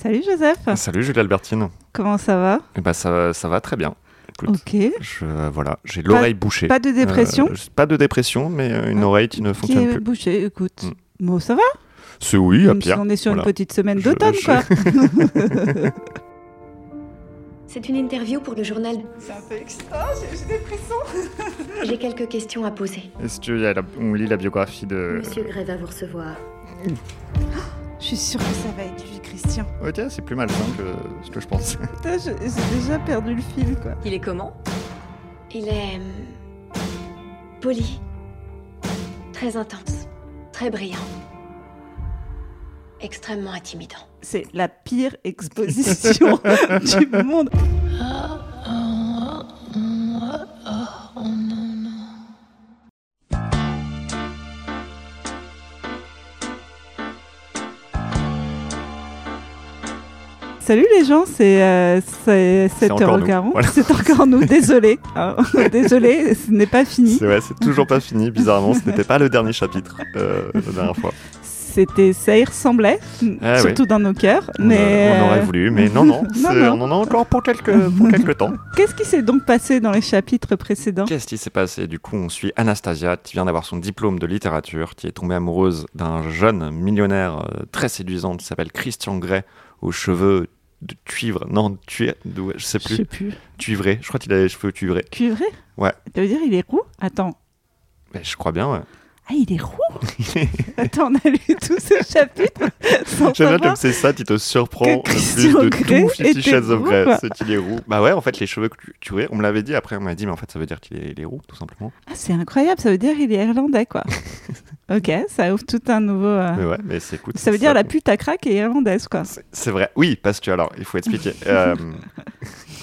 Salut Joseph, Salut Julie Albertine. comment ça va? Eh ben, ça, ça va très bien. Écoute, Ok. je, voilà, j'ai l'oreille bouchée. Pas de dépression? Euh, pas de dépression, mais euh, une Ah, oreille qui ne Qui fonctionne est plus. bouché, écoute. Mm. Bon, ça va? C'est oui, à pire. On est sur Voilà. une petite semaine d'automne, je- quoi. C'est une interview pour le journal. C'est un peu extra, j'ai des frissons. J'ai quelques questions à poser. Est-ce qu'on lit la biographie de. Monsieur Gray va vous recevoir. Je suis sûre que ça va être Christian. Ok, c'est plus malsain que ce que je pensais. Putain, j'ai déjà perdu le fil, quoi. Il est comment? Il est. hum, poli. Très intense. Très brillant. Extrêmement intimidant. C'est la pire exposition du monde. Salut les gens, c'est euh, c'est C'est encore nous, 7h40. voilà. C'est encore nous, désolé. hein. désolé, ce n'est pas fini. C'est vrai, c'est toujours pas fini. Bizarrement, ce n'était pas le dernier chapitre euh, la dernière fois. C'était, ça y ressemblait, Ah surtout dans nos cœurs. On, mais euh, on aurait euh, voulu, mais non, non. Non, non. On en a encore pour quelques, pour quelques temps. Qu'est-ce qui s'est donc passé dans les chapitres précédents? Qu'est-ce qui s'est passé? Du coup, on suit Anastasia, qui vient d'avoir son diplôme de littérature, qui est tombée amoureuse d'un jeune millionnaire euh, très séduisant qui s'appelle Christian Grey, aux cheveux de cuivre. Non, tu je sais Je plus. sais plus. Cuivré. Je crois qu'il a les cheveux cuivrés. Cuivré? Ouais. Ça veut dire il est roux? Attends. Mais je crois bien, ouais. Ah, il est roux Attends, on a lu tous ces chapitres sans J'aime bien comme c'est ça qui te surprend que le plus de Grey tout Fifty Shades of Grey. C'est qu'il est roux. Bah ouais, en fait, les cheveux cu- cuivrés, on me l'avait dit après, on m'a dit, mais en fait, ça veut dire qu'il est, est roux, tout simplement. Ah, c'est incroyable, ça veut dire il est irlandais, quoi. ok, ça ouvre tout un nouveau... euh, Mais ouais, mais c'est écoute. Ça veut dire la pute à crack est irlandaise, quoi. C'est- C'est vrai, oui, parce que alors, il faut expliquer. Euh,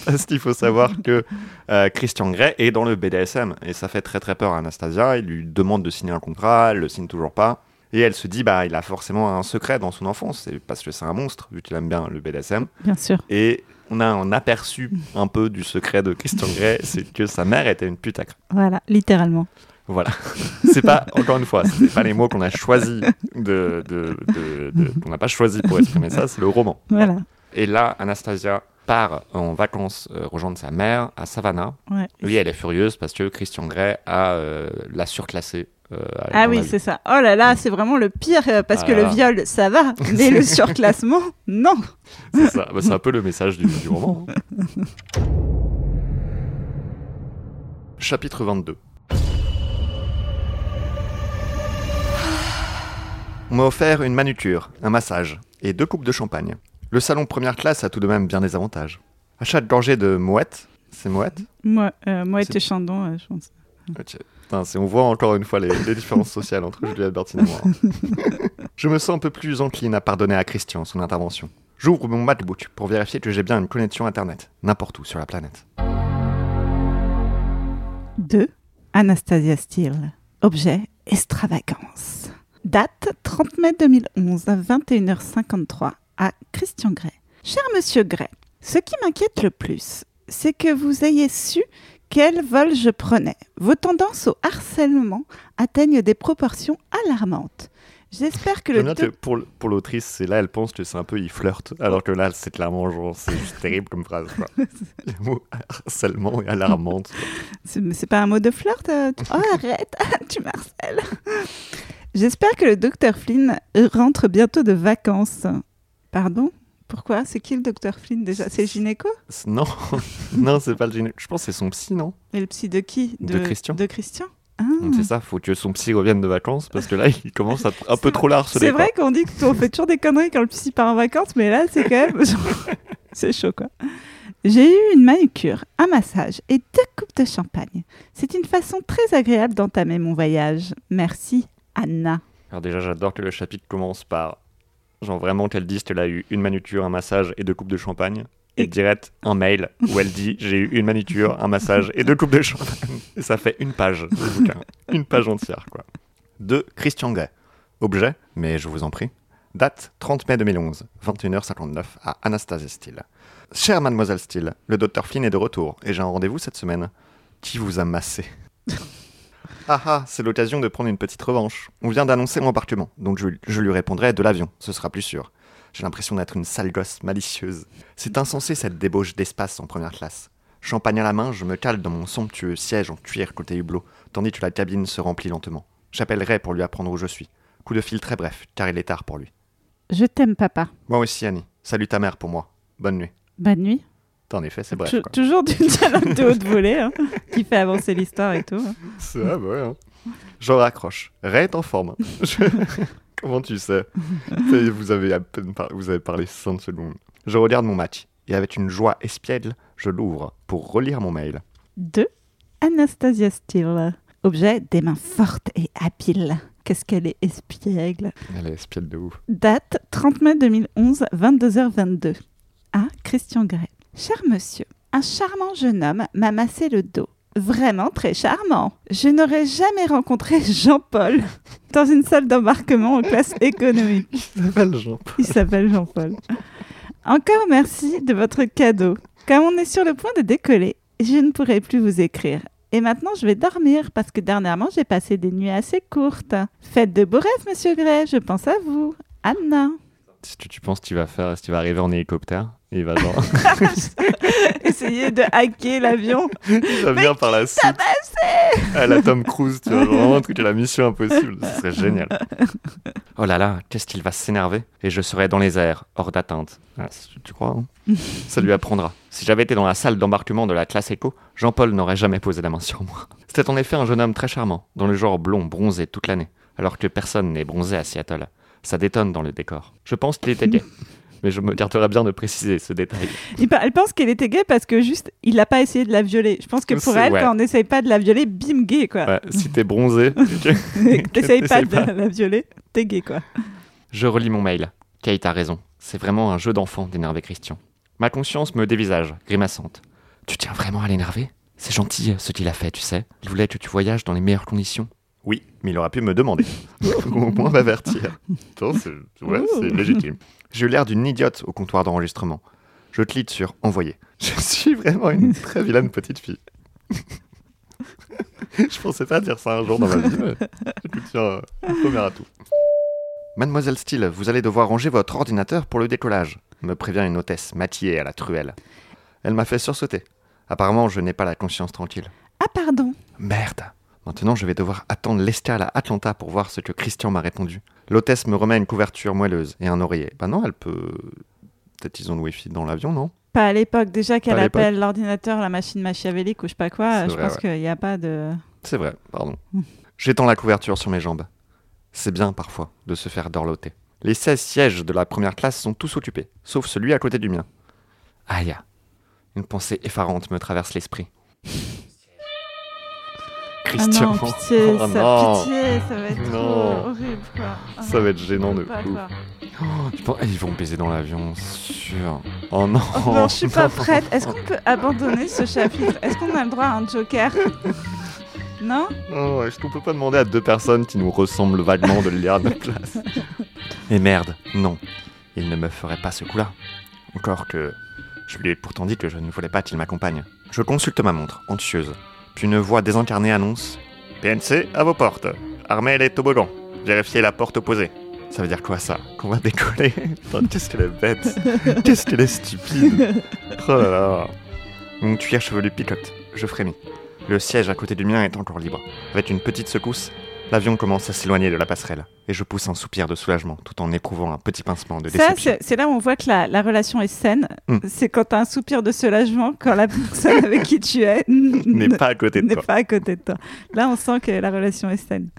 parce qu'il faut savoir que euh, Christian Grey est dans le BDSM et ça fait très très peur à Anastasia. Il lui demande de signer un contrat, elle le signe toujours pas. Et elle se dit, bah, il a forcément un secret dans son enfance, parce que c'est un monstre, vu qu'il aime bien le BDSM. Bien sûr. Et on a un aperçu un peu du secret de Christian Grey, c'est que sa mère était une pute à crack. Voilà, littéralement. Voilà. c'est pas, encore une fois, c'est pas les mots qu'on a choisi de, de- de- de- qu'on n'a pas choisi pour exprimer ça, c'est le roman. Voilà. Et là, Anastasia part en vacances euh, rejoindre sa mère à Savannah. Ouais. Oui, elle est furieuse parce que Christian Grey a euh, l'a surclassée. euh, Ah oui, c'est ça. Oh là là, c'est vraiment le pire, parce que le viol, ça va, mais le surclassement, non. c'est ça. Bah, c'est un peu le message du, du roman. hein. Chapitre 22. On m'a offert une manucure, un massage et deux coupes de champagne. Le salon première classe a tout de même bien des avantages. Achat de gorgée de moët, c'est Moi, euh, moi et chandons, euh, je pense. Putain, on voit encore une fois les, les différences sociales entre Julie Albertine et moi. Je me sens un peu plus encline à pardonner à Christian son intervention. J'ouvre mon MacBook pour vérifier que j'ai bien une connexion Internet, n'importe où sur la planète. 2. Anastasia Steele. Objet extravagance. Date 30 mai 2011 à 21h53 à Christian Grey. Cher monsieur Grey, ce qui m'inquiète le plus, c'est que vous ayez su quel vol je prenais. Vos tendances au harcèlement atteignent des proportions alarmantes. J'espère que le bien que pour, l'autrice, c'est là, elle pense que c'est un peu, il flirte, alors que là, c'est clairement genre, c'est terrible comme phrase. Quoi. Le mot harcèlement et alarmante. C'est pas un mot de flirt euh, Oh, arrête, tu m'harcèles. J'espère que le docteur Flynn rentre bientôt de vacances. Pardon? Pourquoi? C'est qui le docteur Flynn déjà? C'est le gynéco? Non, non, c'est pas le gyné. Je pense que c'est son psy, non? Et le psy de qui? De Christian. De Christian? Ah. C'est ça, faut que son psy revienne de vacances, parce que là, il commence à un peu trop la harceler. C'est vrai qu'on dit qu'on fait toujours des conneries quand le psy part en vacances, mais là, c'est quand même. c'est chaud, quoi. J'ai eu une manucure, un massage et deux coupes de champagne. C'est une façon très agréable d'entamer mon voyage. Merci, Anna. Alors déjà, j'adore que le chapitre commence par, genre vraiment qu'elle dise qu'elle a eu une manucure, un massage et deux coupes de champagne. Et direct, un mail où elle dit j'ai eu une manucure, un massage et deux coupes de champagne. Et ça fait une page de bouquin. Une page entière, quoi. De Christian Gay. Objet, mais je vous en prie. Date 30 mai 2011, 21h59 à Anastasia Steele. Chère mademoiselle Steele, le docteur Flynn est de retour et j'ai un rendez-vous cette semaine. Qui vous a massé? Ah ah, c'est l'occasion de prendre une petite revanche. On vient d'annoncer mon embarquement, donc je, je lui répondrai de l'avion, ce sera plus sûr. J'ai l'impression d'être une sale gosse malicieuse. C'est insensé cette débauche d'espace en première classe. Champagne à la main, je me cale dans mon somptueux siège en cuir côté hublot, tandis que la cabine se remplit lentement. J'appellerai pour lui apprendre où je suis. Coup de fil très bref, car il est tard pour lui. Je t'aime, papa. Moi aussi, Annie. Salut ta mère pour moi. Bonne nuit. Bonne nuit. En effet, c'est bref. Quoi. toujours du dialogue de haute volée hein, qui fait avancer l'histoire et tout. hein. C'est ah bah ouais. hein. Je raccroche. Ray est en forme. Je- Comment tu sais? Vous avez à peine par- vous avez parlé 5 secondes. Je regarde mon match et avec une joie espiègle, je l'ouvre pour relire mon mail. 2. Anastasia Steele. Objet des mains fortes et habiles. Qu'est-ce qu'elle est espiègle? Elle est espiègle de ouf. Date 30 mai 2011, 22h22. À Christian Grey. Cher monsieur, un charmant jeune homme m'a massé le dos. Vraiment très charmant. Je n'aurais jamais rencontré Jean-Paul dans une salle d'embarquement en classe économique. Il s'appelle Jean. Il s'appelle Jean-Paul. Encore merci de votre cadeau. Comme on est sur le point de décoller, je ne pourrai plus vous écrire. Et maintenant, je vais dormir parce que dernièrement, j'ai passé des nuits assez courtes. Faites de beaux rêves, monsieur Gray. Je pense à vous. Anna. Si tu, tu penses qu'il va faire, si tu vas arriver en hélicoptère, il va genre, Essayez de hacker l'avion. va venir par la suite. À la Tom Cruise, tu vois, vraiment un truc à la mission impossible. Ce serait génial. Oh là là, qu'est-ce qu'il va s'énerver Et je serai dans les airs, hors d'atteinte. Ah, tu crois hein? Ça lui apprendra. Si j'avais été dans la salle d'embarquement de la classe éco, Jean-Paul n'aurait jamais posé la main sur moi. C'était en effet un jeune homme très charmant, dans le genre blond, bronzé toute l'année, alors que personne n'est bronzé à Seattle. Ça détonne dans le décor. Je pense qu'il était gay. Mais je me garderai bien de préciser ce détail. Elle pense qu'elle était gay parce que juste, il n'a pas essayé de la violer. Je pense que pour elle, ouais. quand on n'essaye pas de la violer, bim, gay, quoi. Ouais, si t'es bronzé, T'essayes pas de pas. la violer, t'es gay, quoi. Je relis mon mail. Kate a raison. C'est vraiment un jeu d'enfant d'énerver Christian. Ma conscience me dévisage, grimaçante. Tu tiens vraiment à l'énerver? C'est gentil ce qu'il a fait, tu sais. Il voulait que tu voyages dans les meilleures conditions. Oui, mais il aurait pu me demander. Au moins m'avertir. Attends, c'est ouais, c'est légitime. J'ai eu l'air d'une idiote au comptoir d'enregistrement. Je clique sur envoyer. Je suis vraiment une très vilaine petite fille. Je pensais pas dire ça un jour dans ma vie, mais écoute, tiens, euh, premier atout. Mademoiselle Steele, vous allez devoir ranger votre ordinateur pour le décollage, me prévient une hôtesse maquillée à la truelle. Elle m'a fait sursauter. Apparemment, je n'ai pas la conscience tranquille. Ah, pardon. Merde Maintenant, je vais devoir attendre l'escale à Atlanta pour voir ce que Christian m'a répondu. L'hôtesse me remet une couverture moelleuse et un oreiller. Bah non, elle peut... Peut-être ils ont le wifi dans l'avion, non? Pas à l'époque. Déjà qu'elle appelle l'ordinateur la machine machiavélique ou je sais pas quoi, je vrai, pense ouais. qu'il n'y a pas de... C'est vrai, pardon. J'étends la couverture sur mes jambes. C'est bien parfois de se faire dorloter. Les 16 sièges de la première classe sont tous occupés, sauf celui à côté du mien. Aïe. Une pensée effarante me traverse l'esprit. Christian. Ah non, pitié, Oh ça, non. pitié, ça va être Non. trop horrible, quoi. Ah Ça va être gênant de pas. Oh, penses- Ils vont baiser dans l'avion, sûr. Oh non. Oh, non, je suis pas prête. Est-ce qu'on peut abandonner ce chapitre? Est-ce qu'on a le droit à un joker? Non? Oh, est-ce qu'on peut pas demander à deux personnes qui nous ressemblent vaguement de le lire à notre place? Et merde, non. Il ne me ferait pas ce coup-là. Encore que je lui ai pourtant dit que je ne voulais pas qu'il m'accompagne. Je consulte ma montre, anxieuse. Puis une voix désincarnée annonce PNC à vos portes. Armez les toboggans. Vérifiez la porte opposée. Ça veut dire quoi ça? Qu'on va décoller? Qu'est-ce qu'elle est bête? Qu'est-ce qu'elle est stupide? Oh là là Mon cuir chevelu picote. Je frémis. Le siège à côté du mien est encore libre. Avec une petite secousse, l'avion commence à s'éloigner de la passerelle. Et je pousse un soupir de soulagement tout en éprouvant un petit pincement de Ça, déception. c'est c'est là où on voit que la, la relation est saine. Hmm. C'est quand t'as un soupir de soulagement, quand la personne avec qui tu es N'est pas à côté de toi. pas à côté de toi. Là, on sent que la relation est saine.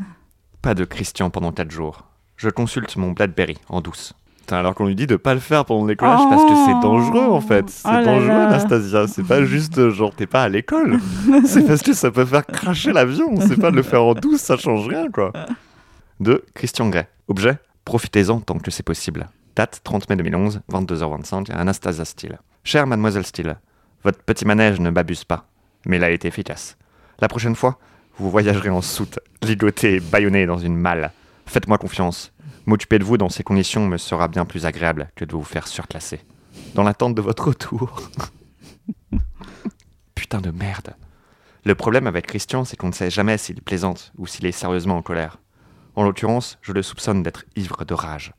Pas de Christian pendant 4 jours. Je consulte mon Blackberry en douce. Putain, alors qu'on lui dit de pas le faire pendant le décollage parce que c'est dangereux en fait. C'est Oh là dangereux. Anastasia. C'est pas juste euh, genre t'es pas à l'école. c'est parce que ça peut faire cracher l'avion. C'est pas de le faire en douce, ça change rien quoi. De Christian Grey. Objet Profitez-en tant que c'est possible. Date 30 mai 2011, 22h25, à Anastasia Steele. Chère mademoiselle Steele, votre petit manège ne m'abuse pas, mais il a été efficace. La prochaine fois, vous voyagerez en soute, ligoté et bâillonné dans une malle. Faites-moi confiance. M'occuper de vous dans ces conditions me sera bien plus agréable que de vous faire surclasser. Dans l'attente de votre retour. Putain de merde. Le problème avec Christian, c'est qu'on ne sait jamais s'il plaisante ou s'il est sérieusement en colère. En l'occurrence, je le soupçonne d'être ivre de rage.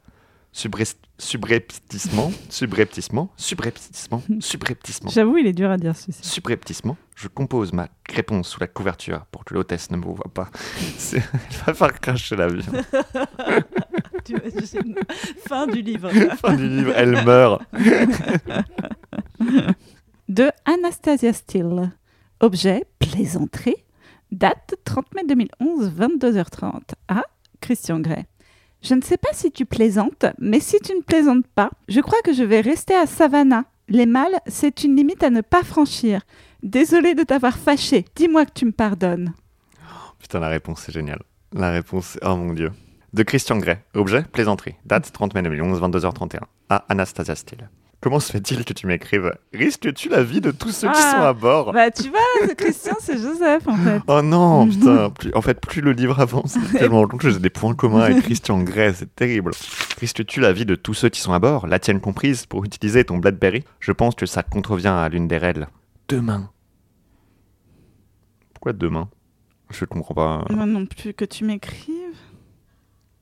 Subrepticement, subrepticement, subrepticement, subrepticement, J'avoue, il est dur à dire celui-ci. subrepticement, je compose ma réponse sous la couverture pour que l'hôtesse ne me voit pas. Elle va faire cracher la vie. fin du livre. Fin du livre, elle meurt. De Anastasia Steele. Objet, plaisanterie. Date 30 mai 2011, 22h30. À Christian Grey. Je ne sais pas si tu plaisantes, mais si tu ne plaisantes pas, je crois que je vais rester à Savannah. Les mâles, c'est une limite à ne pas franchir. Désolée de t'avoir fâché. Dis-moi que tu me pardonnes. Putain, la réponse, c'est génial. La réponse, oh mon dieu. De Christian Grey. Objet, plaisanterie. Date 30 mai 2011, 22h31. À Anastasia Steele. Comment se fait-il que tu m'écrives Risques-tu la vie de tous ceux qui sont à bord? Bah, tu vois, ce Christian, c'est Joseph, en fait. Oh non, putain. plus- en fait, plus le livre avance, plus je me rends compte que j'ai des points communs avec Christian Grey. C'est terrible. Risques-tu la vie de tous ceux qui sont à bord, la tienne comprise, pour utiliser ton Blackberry Je pense que ça contrevient à l'une des règles. Demain. Pourquoi demain? Je comprends pas. Moi non plus que tu m'écrives.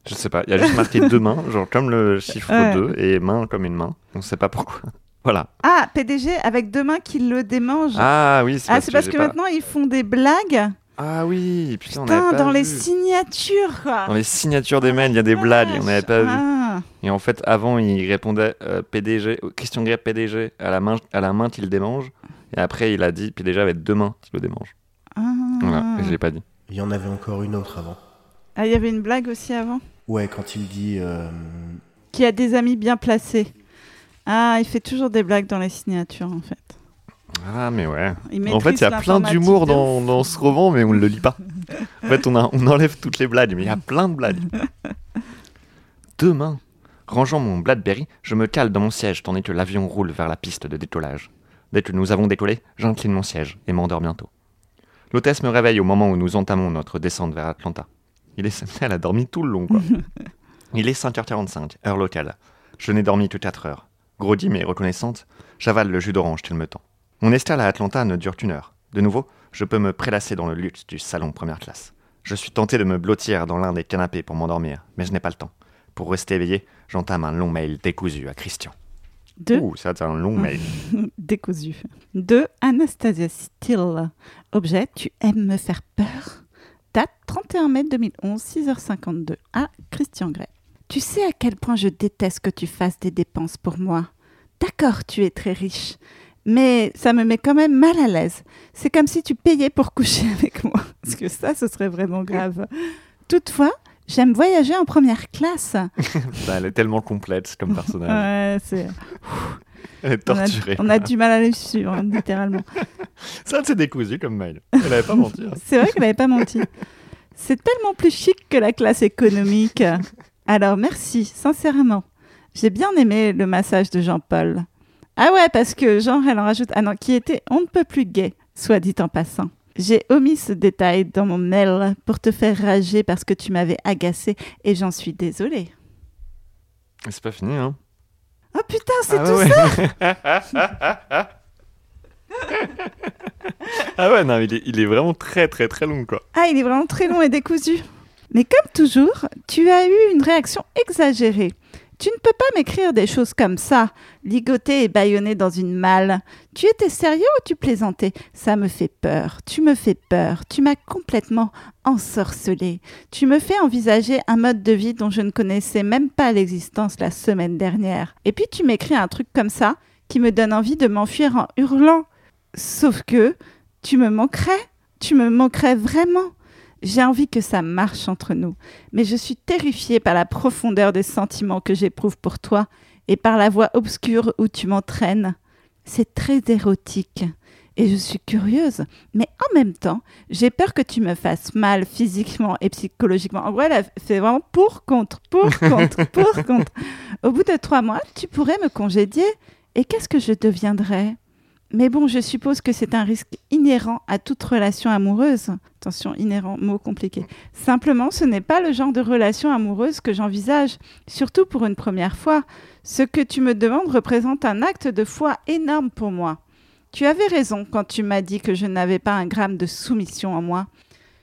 Je sais pas, il y a juste marqué deux mains, genre comme le chiffre Ouais. 2 et main comme une main. On sait pas pourquoi. Voilà. Ah, PDG avec deux mains qui le démangent. Ah oui, c'est Ah, c'est parce j'ai que pas- maintenant ils font des blagues. Ah oui, putain, pas dans les signatures, quoi. Dans les signatures des mails, il y a des blagues, on n'avait pas vu. Ah. Et en fait, avant, il répondait euh, PDG, euh, Christian Grey PDG, à la main, à la main qu'il démange. Et après, il a dit PDG avec deux mains qu'il le démange. Ah. Voilà, je l'ai pas dit. Il y en avait encore une autre avant. Ah, il y avait une blague aussi avant? Ouais, quand il dit euh, Qui a des amis bien placés. Ah, il fait toujours des blagues dans les signatures, en fait. Ah, mais ouais. Il En fait, il y a plein d'humour dans, dans ce roman, mais on ne le lit pas. En fait, on, a- on enlève toutes les blagues, mais il y a plein de blagues. Demain, rangeant mon Blackberry, je me cale dans mon siège tandis que l'avion roule vers la piste de décollage. Dès que nous avons décollé, j'incline mon siège et m'endors bientôt. L'hôtesse me réveille au moment où nous entamons notre descente vers Atlanta. Il est, elle a dormi tout le long, quoi. Il est 5h45, heure locale. Je n'ai dormi que 4 heures. Grodie mais reconnaissante, j'avale le jus d'orange qu'il me tend. Mon escale à Atlanta ne dure qu'une heure. De nouveau, je peux me prélasser dans le luxe du salon première classe. Je suis tenté de me blottir dans l'un des canapés pour m'endormir, mais je n'ai pas le temps. Pour rester éveillé, j'entame un long mail décousu à Christian. De Ouh, ça c'est un long mail. décousu. De Anastasia Steele. Objet, tu aimes me faire peur? Date 31 mai 2011, 6h52. À Christian Grey. Tu sais à quel point je déteste que tu fasses des dépenses pour moi. D'accord, tu es très riche. Mais ça me met quand même mal à l'aise. C'est comme si tu payais pour coucher avec moi. Parce que ça, ce serait vraiment grave. Toutefois, j'aime voyager en première classe. Putain, elle est tellement complète comme personnage. Ouais, c'est... Elle est On a, torturée. on a du mal à les suivre, littéralement. Ça c'est décousu comme mail. Elle avait pas menti. hein. C'est vrai qu'elle n'avait pas menti. C'est tellement plus chic que la classe économique. Alors merci, sincèrement. J'ai bien aimé le massage de Jean-Paul. Ah ouais, parce que genre, elle en rajoute. Ah non, qui était on ne peut plus gay, soit dit en passant. J'ai omis ce détail dans mon mail pour te faire rager parce que tu m'avais agacé et j'en suis désolée. C'est pas fini, hein. Oh putain, c'est ah tout ouais, ça ah ouais, non, il est, il est vraiment très très très long, quoi. Ah, il est vraiment très long et décousu. Mais comme toujours, tu as eu une réaction exagérée. Tu ne peux pas m'écrire des choses comme ça, ligoté et bâillonné dans une malle. Tu étais sérieux ou tu plaisantais? Ça me fait peur, tu me fais peur, tu m'as complètement ensorcelé. Tu me fais envisager un mode de vie dont je ne connaissais même pas l'existence la semaine dernière. Et puis tu m'écris un truc comme ça qui me donne envie de m'enfuir en hurlant. Sauf que tu me manquerais, tu me manquerais vraiment. J'ai envie que ça marche entre nous, mais je suis terrifiée par la profondeur des sentiments que j'éprouve pour toi et par la voie obscure où tu m'entraînes. C'est très érotique et je suis curieuse, mais en même temps, j'ai peur que tu me fasses mal physiquement et psychologiquement. En vrai, elle fait vraiment pour contre, pour contre, pour contre. Au bout de trois mois, tu pourrais me congédier et qu'est-ce que je deviendrais? Mais bon, je suppose que c'est un risque inhérent à toute relation amoureuse. Attention, inhérent, mot compliqué. Simplement, ce n'est pas le genre de relation amoureuse que j'envisage, surtout pour une première fois. Ce que tu me demandes représente un acte de foi énorme pour moi. Tu avais raison quand tu m'as dit que je n'avais pas un gramme de soumission en moi.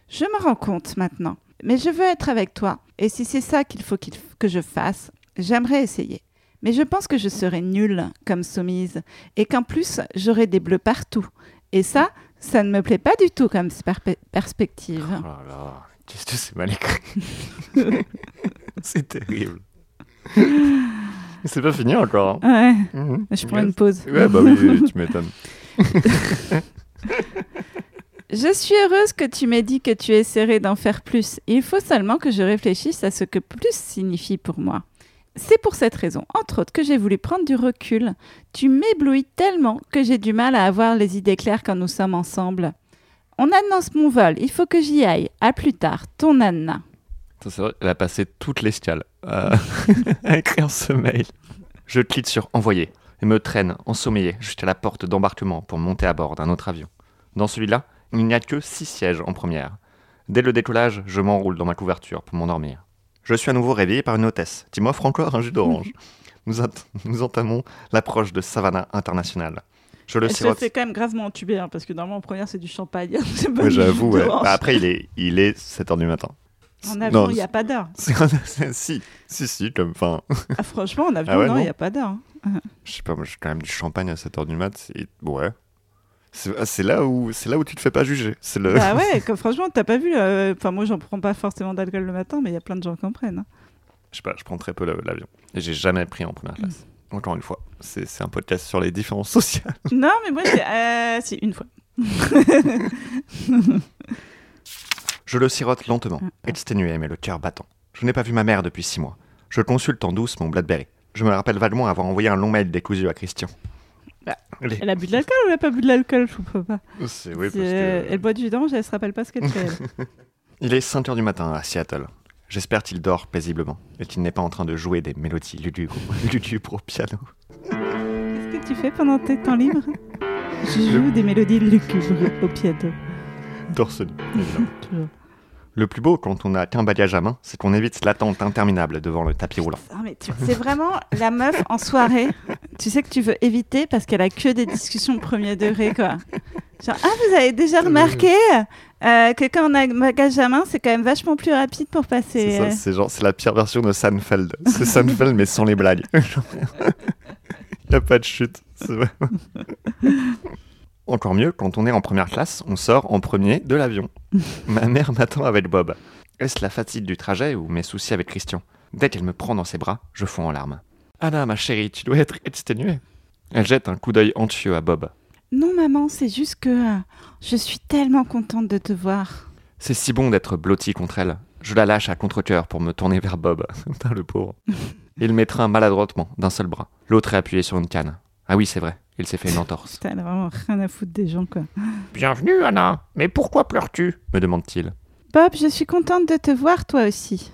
Je me rends compte maintenant. Mais je veux être avec toi. Et si c'est ça qu'il faut que je fasse, J'aimerais essayer. Mais je pense que je serais nulle comme soumise et qu'en plus, j'aurais des bleus partout. Et ça, ça ne me plaît pas du tout comme perspective. Oh là là, qu'est-ce que c'est mal écrit. c'est terrible. C'est pas fini encore. hein. Ouais, Mhm. je prends une pause. Ouais, bah oui, tu m'étonnes. Je suis heureuse que tu m'aies dit que tu essaierais d'en faire plus. Il faut seulement que je réfléchisse à ce que plus signifie pour moi. C'est pour cette raison, entre autres, que j'ai voulu prendre du recul. Tu m'éblouis tellement que j'ai du mal à avoir les idées claires quand nous sommes ensemble. On annonce mon vol, il faut que j'y aille. À plus tard, ton Anna. C'est vrai, elle a passé toute l'escale à, à écrire ce mail. Je clique sur envoyer et me traîne ensommeillé jusqu'à la porte d'embarquement pour monter à bord d'un autre avion. Dans celui-là, il n'y a que six sièges en première. Dès le décollage, je m'enroule dans ma couverture pour m'endormir. Je suis à nouveau réveillé par une hôtesse qui m'offre encore un jus d'orange. Nous, ent- nous entamons l'approche de Savannah International. Je le sirote. fait quand même gravement entuber, hein, parce que normalement en première c'est du champagne. C'est Ouais, du J'avoue, ouais. Bah, après, il est, il est 7h du matin. En avion, il n'y a pas d'heure. C'est- c'est- si, si, si, comme, enfin, Ah, franchement, en avion, Ah ouais, non, il n'y a pas d'heure. hein. je sais pas, moi, j'ai quand même du champagne à 7h du mat, c'est, ouais. C'est ah, c'est là où, c'est là où tu te fais pas juger. C'est le, Bah ouais, comme, franchement, t'as pas vu. euh, Enfin, moi, j'en prends pas forcément d'alcool le matin, mais il y a plein de gens qui en prennent. hein. je sais pas, je prends très peu l'avion. Et j'ai jamais pris en première classe. Encore une fois, c'est, un podcast sur les différences sociales. Non, mais moi, euh, si, une fois. Je le sirote lentement, exténué mais le cœur battant. Je n'ai pas vu ma mère depuis six mois. Je consulte en douce mon Blackberry. Je me rappelle vaguement avoir envoyé un long mail décousu à Christian. Bah, Elle a bu de l'alcool ou elle a pas bu de l'alcool Je comprends pas. C'est, oui, Si, parce euh, que... Elle boit du jus d'orange, elle se rappelle pas ce qu'elle fait. elle. Il est 5h du matin à Seattle. J'espère qu'il dort paisiblement et qu'il n'est pas en train de jouer des mélodies lugubres, lugubres au piano. Qu'est-ce que tu fais pendant tes temps libres? Je joue des mélodies lugubres au piano. Torse nu, évidemment. Toujours. Le plus beau quand on n'a qu'un bagage à main, c'est qu'on évite l'attente interminable devant le tapis roulant. Tu- c'est vraiment la meuf en soirée. Tu sais que tu veux éviter parce qu'elle a que des discussions premier degré, quoi. Genre, ah, vous avez déjà remarqué euh, que quand on a un bagage à main, c'est quand même vachement plus rapide pour passer. C'est euh, c'est genre, c'est la pire version de Seinfeld. C'est Seinfeld mais sans les blagues. Il n'y a pas de chute. c'est vrai. Encore mieux, quand on est en première classe, on sort en premier de l'avion. Ma mère m'attend avec Bob. Est-ce la fatigue du trajet ou mes soucis avec Christian? Dès qu'elle me prend dans ses bras, je fonds en larmes. Anna, ma chérie, tu dois être exténuée. Elle jette un coup d'œil anxieux à Bob. Non, maman, c'est juste que euh, je suis tellement contente de te voir. C'est si bon d'être blotti contre elle. Je la lâche à contre-coeur pour me tourner vers Bob. Putain, le pauvre. Il m'étreint maladroitement d'un seul bras. L'autre est appuyé sur une canne. Ah oui, c'est vrai. Il s'est fait une entorse. Putain, elle a vraiment rien à foutre des gens, quoi. Bienvenue, Anna. Mais pourquoi pleures-tu? Me demande-t-il. Bob, je suis contente de te voir, toi aussi.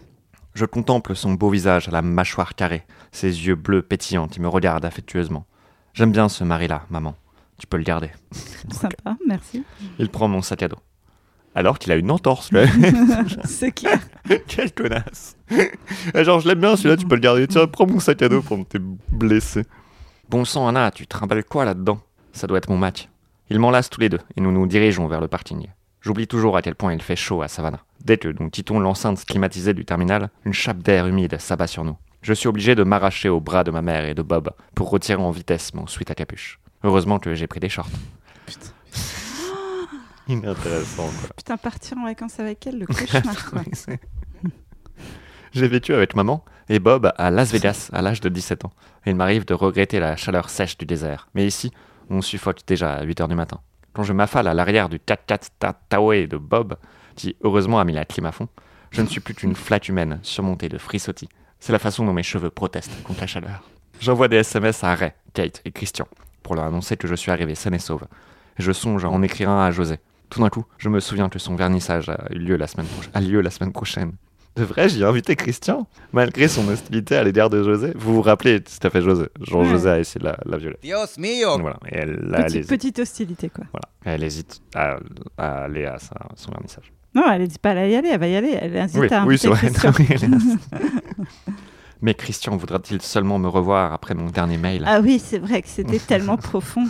Je contemple son beau visage à la mâchoire carrée, ses yeux bleus pétillants qui me regardent affectueusement. J'aime bien ce mari-là, maman. Tu peux le garder. Sympa, merci. Il prend mon sac à dos. Alors qu'il a une entorse, lui. c'est clair. Quelle connasse Genre, je l'aime bien celui-là, tu peux le garder. Tiens, prends mon sac à dos pour t'es blessé. Bon sang, Anna, tu trimbales quoi là-dedans? Ça doit être mon match. Ils m'enlacent tous les deux et nous nous dirigeons vers le parking. J'oublie toujours à quel point il fait chaud à Savannah. Dès que nous quittons l'enceinte climatisée du terminal, une chape d'air humide s'abat sur nous. Je suis obligé de m'arracher aux bras de ma mère et de Bob pour retirer en vitesse mon sweat à capuche. Heureusement que j'ai pris des shorts. Inintéressant, quoi. Putain, partir en vacances avec elle, le cauchemar, J'ai vécu avec maman et Bob à Las Vegas à l'âge de 17 ans. Il m'arrive de regretter la chaleur sèche du désert. Mais ici, on suffoque déjà à 8 heures du matin. Quand je m'affale à l'arrière du 4x4 Ta- Taoué de Bob, qui heureusement a mis la clim à fond, je ne suis plus qu'une flaque humaine surmontée de frisottis. C'est la façon dont mes cheveux protestent contre la chaleur. J'envoie des SMS à Ray, Kate et Christian pour leur annoncer que je suis arrivé sain et sauve. Je songe à en écrire un à José. Tout d'un coup, je me souviens que son vernissage a a lieu la semaine prochaine. Devrais-je y inviter Christian Malgré son hostilité à l'égard de José. Vous vous rappelez tout à fait José. Ouais. José a essayé de la, la violer. Dios mío. Voilà. Et elle, là, elle Petite, petite hostilité, quoi. Voilà. Elle hésite à, à aller à sa- son vernissage. Non, elle dit pas à y aller, elle va y aller. Elle hésite Oui, à oui inviter c'est vrai. Mais Christian voudra-t-il seulement me revoir après mon dernier mail? Ah oui, c'est vrai que c'était tellement profond.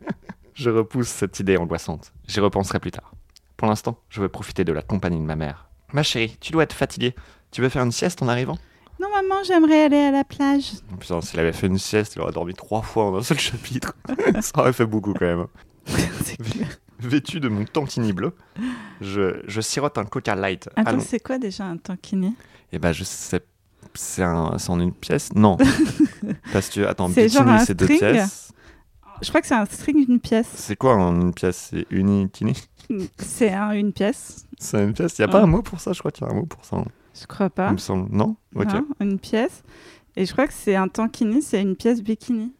Je repousse cette idée angoissante. J'y repenserai plus tard. Pour l'instant, je veux profiter de la compagnie de ma mère. Ma chérie, tu dois être fatiguée. Tu veux faire une sieste en arrivant? Non, maman, j'aimerais aller à la plage. Putain, s'il avait fait une sieste, il aurait dormi trois fois en un seul chapitre. Ça aurait fait beaucoup quand même. Vêtu de mon tankini bleu, je, je sirote un coca light. Attends, c'est quoi déjà un tankini Eh ben, je sais. C'est un... en une pièce? Non. Parce que, attends, bikini, c'est deux pièces. Je crois que c'est un string d'une pièce. C'est quoi en une pièce? C'est unikini? C'est un, une pièce. C'est une pièce Il n'y a pas Ouais. un mot pour ça Je crois qu'il y a un mot pour ça. hein. Je crois pas. Il me semble. Non? Ok. Non, une pièce. Et je crois que c'est un tankini, c'est une pièce bikini.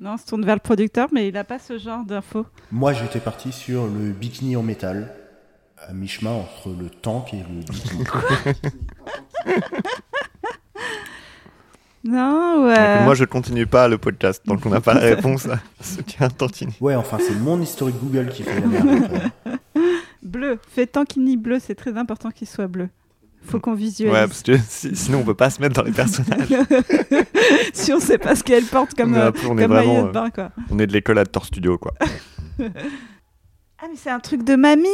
Non, on se tourne vers le producteur, mais il n'a pas ce genre d'infos. Moi, j'étais parti sur le bikini en métal, à mi-chemin entre le tank et le bikini. Non, ouais. Donc, moi, je continue pas le podcast tant qu'on n'a pas la réponse à ce qu'est un tankini. Ouais, enfin, c'est mon historique Google qui fait la merde. Bleu. Fais tankini bleu, c'est très important qu'il soit bleu. Faut qu'on visualise. Ouais, parce que si- sinon, on peut pas se mettre dans les personnages. si on sait pas ce qu'elle porte comme, euh, on est comme vraiment, maillot de euh, bain, quoi. On est de l'école à Thor Studio, quoi. Ah, mais c'est un truc de mamie?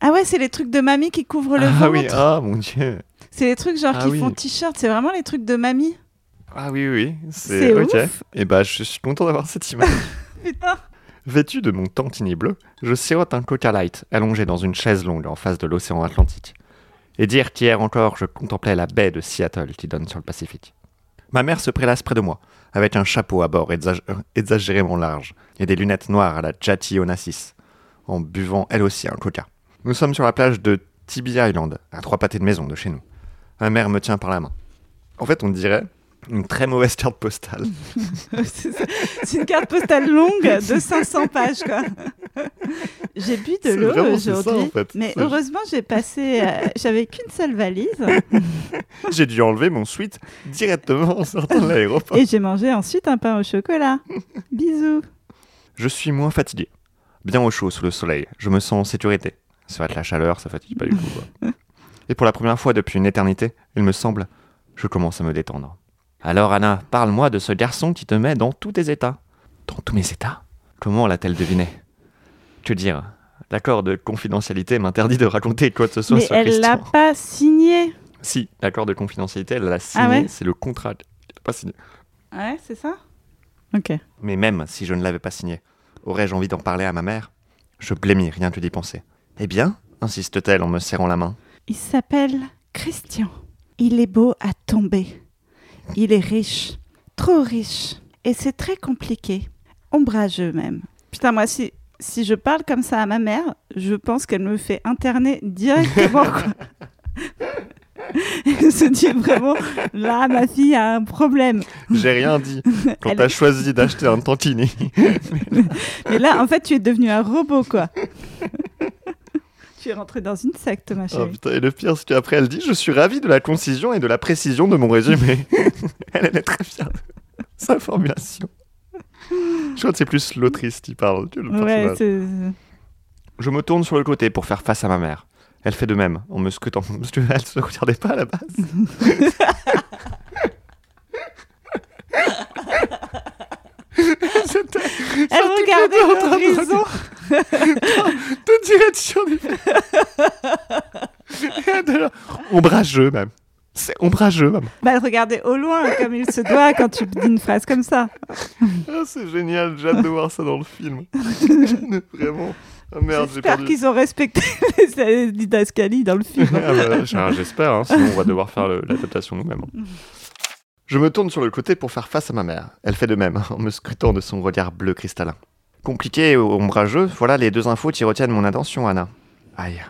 Ah ouais, c'est les trucs de mamie qui couvrent le ah ventre? oui, ah mon dieu. C'est les trucs genre Ah qui oui. font t-shirt, c'est vraiment les trucs de mamie? Ah oui, oui, C'est c'est ok. ouf. Et bah, je suis content d'avoir cette image. Putain. Vêtu de mon tantini bleu, je sirote un coca light allongé dans une chaise longue en face de l'océan Atlantique. Et dire qu'hier encore, je contemplais la baie de Seattle qui donne sur le Pacifique. Ma mère se prélasse près de moi, avec un chapeau à bord exag- exagérément large et des lunettes noires à la Jati Onassis, en buvant elle aussi un coca. Nous sommes sur la plage de Tibby Island, à trois pâtés de maison de chez nous. Ma mère me tient par la main. En fait, on dirait une très mauvaise carte postale. c'est une carte postale longue de 500 pages, quoi. J'ai bu de l'eau aujourd'hui, en fait. mais heureusement j'ai passé, euh, j'avais qu'une seule valise J'ai dû enlever mon sweat directement en sortant de l'aéroport. et j'ai mangé ensuite un pain au chocolat. Bisous. Je suis moins fatigué. Bien au chaud sous le soleil. Je me sens en sécurité. C'est vrai que la chaleur, ça fatigue pas du tout. quoi. Et pour la première fois depuis une éternité, il me semble, je commence à me détendre. Alors Anna, parle-moi de ce garçon qui te met dans tous tes états. Dans tous mes états? Comment l'a-t-elle deviné? Que dire? L'accord de confidentialité m'interdit de raconter quoi que ce soit Mais sur elle l'a pas signé. Si, l'accord de confidentialité, elle l'a signé, Ah ouais? c'est le contrat. qu'elle n'a pas signé. Ouais, c'est ça? Ok. Mais même si je ne l'avais pas signé, aurais-je envie d'en parler à ma mère? Je blêmis rien que d'y penser. Eh bien, insiste-t-elle en me serrant la main. Il s'appelle Christian. Il est beau à tomber. Il est riche, trop riche. Et c'est très compliqué. Ombrageux même. Putain, moi, si, si je parle comme ça à ma mère, je pense qu'elle me fait interner directement. Elle se dit vraiment, là, ma fille a un problème. J'ai rien dit quand t'as choisi d'acheter un tantini. Mais là, en fait, tu es devenu un robot, quoi. Tu es rentré dans une secte, ma Oh, chérie. putain, et le pire, c'est qu'après elle dit Je suis ravi de la concision et de la précision de mon résumé. elle, elle est très fière de sa formulation. Je crois que c'est plus l'autrice qui parle que le ouais, personnage. c'est. Je me tourne sur le côté pour faire face à ma mère. Elle fait de même, en me scrutant. Parce qu'elle se regardait pas à la base. Elle regardait l'horizon. De direction là, Ombrageux même. C'est ombrageux même. Bah, regardait au loin, comme il se doit quand tu dis une phrase comme ça. Ah, c'est génial, j'ai hâte de voir ça dans le film. Vraiment. Ah merde, J'espère qu'ils ont respecté les didascalies dans le film. Ah bah, J'espère, hein, sinon on va devoir faire l'adaptation nous-mêmes. Je me tourne sur le côté pour faire face à ma mère. Elle fait de même, en me scrutant de son regard bleu cristallin. Compliqué et ombrageux, voilà les deux infos qui retiennent mon attention, Anna. Aïe.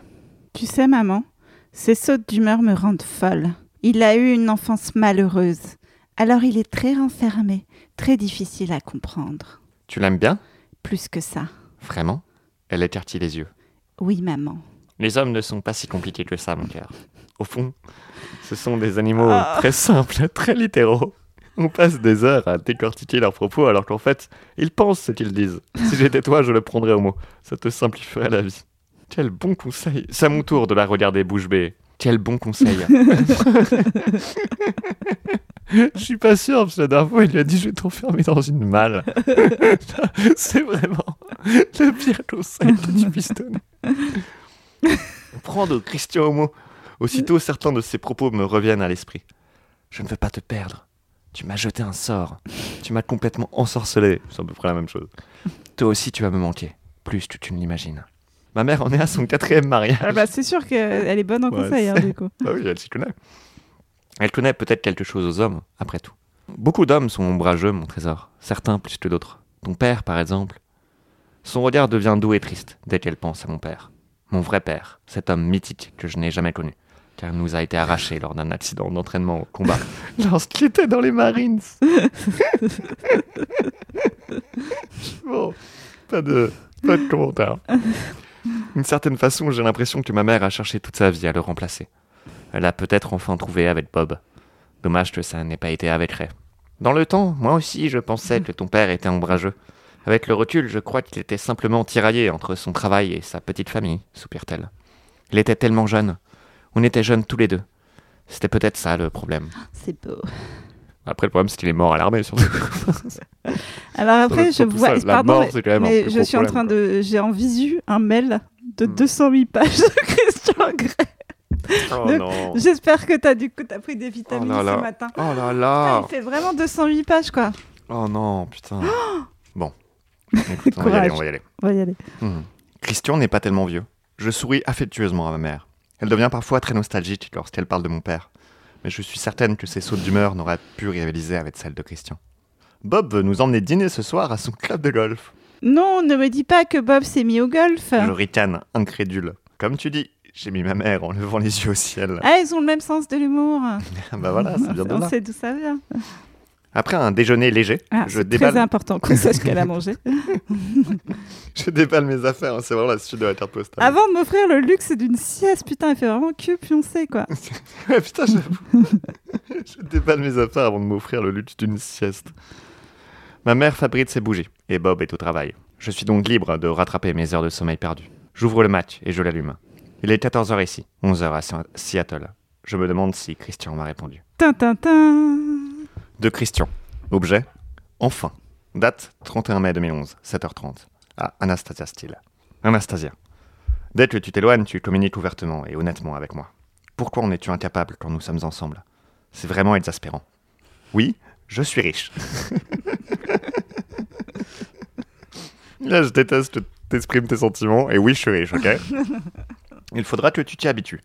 Tu sais, maman, ces sautes d'humeur me rendent folle. Il a eu une enfance malheureuse. Alors il est très renfermé, très difficile à comprendre. Tu l'aimes bien? Plus que ça. Vraiment? Elle écartit les yeux. Oui, maman. Les hommes ne sont pas si compliqués que ça, mon cœur. Au fond, ce sont des animaux Ah. très simples, très littéraux. On passe des heures à décortiquer leurs propos alors qu'en fait, ils pensent ce qu'ils disent. Si j'étais toi, je le prendrais au mot. Ça te simplifierait la vie. Quel bon conseil. C'est à mon tour de la regarder bouche bée. Quel bon conseil. Je suis pas sûr, parce que la dernière fois, il lui a dit Je vais t'enfermer dans une malle. C'est vraiment le pire conseil que tu puisses donner. Prendre Christian au mot. Aussitôt, certains de ses propos me reviennent à l'esprit. Je ne veux pas te perdre. Tu m'as jeté un sort. Tu m'as complètement ensorcelé. C'est à peu près la même chose. Toi aussi, tu vas me manquer. Plus que tu ne l'imagines. Ma mère en est à son quatrième mariage. Ah bah, c'est sûr qu'elle est bonne en Ouais, conseil, hein, du coup. Bah oui, elle s'y connaît. Elle connaît peut-être quelque chose aux hommes, après tout. Beaucoup d'hommes sont ombrageux, mon trésor. Certains plus que d'autres. Ton père, par exemple. Son regard devient doux et triste dès qu'elle pense à mon père. Mon vrai père, cet homme mythique que je n'ai jamais connu, car il nous a été arraché lors d'un accident d'entraînement au combat lorsqu'il était dans les Marines. bon, pas de, pas de commentaire. D'une certaine façon, j'ai l'impression que ma mère a cherché toute sa vie à le remplacer. Elle a peut-être enfin trouvé avec Bob. Dommage que ça n'ait pas été avec Ray. Dans le temps, moi aussi, je pensais que ton père était ombrageux. Avec le recul, je crois qu'il était simplement tiraillé entre son travail et sa petite famille, soupire-t-elle. Il était tellement jeune. On était jeunes tous les deux. C'était peut-être ça le problème. C'est beau. Après, le problème, c'est qu'il est mort à l'armée, surtout. Alors après, je vois. ça, pardon, mort, mais- mais je suis en train de. J'ai en visu un mail de Hmm. 208 pages de Christian Grey. Oh. J'espère que t'as du coup t'as pris des vitamines Oh là là. ce matin. Oh là Putain, là. il fait vraiment 208 pages quoi. Oh non, putain. Bon. Écoute, on va y aller, Courage. on va y aller. On va y aller. Hmm. Christian n'est pas tellement vieux. Je souris affectueusement à ma mère. Elle devient parfois très nostalgique lorsqu'elle parle de mon père. Mais je suis certaine que ses sautes d'humeur n'auraient pu rivaliser avec celles de Christian. Bob veut nous emmener dîner ce soir à son club de golf. Non, ne me dis pas que Bob s'est mis au golf. Je ricane, incrédule. Comme tu dis, j'ai mis ma mère en levant les yeux au ciel. Ah, ils ont le même sens de l'humour. bah voilà, c'est bien de On là. sait d'où ça vient. Après un déjeuner léger, Ah, je, c'est déballe, très important qu'on sache qu'elle a mangé. je déballe mes affaires. hein, C'est vraiment la suite de la carte postale. Avant de m'offrir le luxe d'une sieste, putain, elle fait vraiment que pioncer quoi. Ouais, putain, j'avoue. je déballe mes affaires avant de m'offrir le luxe d'une sieste. Ma mère fabrique ses bougies et Bob est au travail. Je suis donc libre de rattraper mes heures de sommeil perdues. J'ouvre le match et je l'allume. Il est 14h ici, 11h à Seattle. Je me demande si Christian m'a répondu. Tintintin. De Christian. Objet Enfin. Date 31 mai 2011, 7h30. À Anastasia Steele. Anastasia. Dès que tu t'éloignes, tu communiques ouvertement et honnêtement avec moi. Pourquoi en es-tu incapable quand nous sommes ensemble? C'est vraiment exaspérant. Oui, je suis riche. Là, je déteste que t'exprimes tes sentiments. Et oui, je suis riche, ok? Il faudra que tu t'y habitues.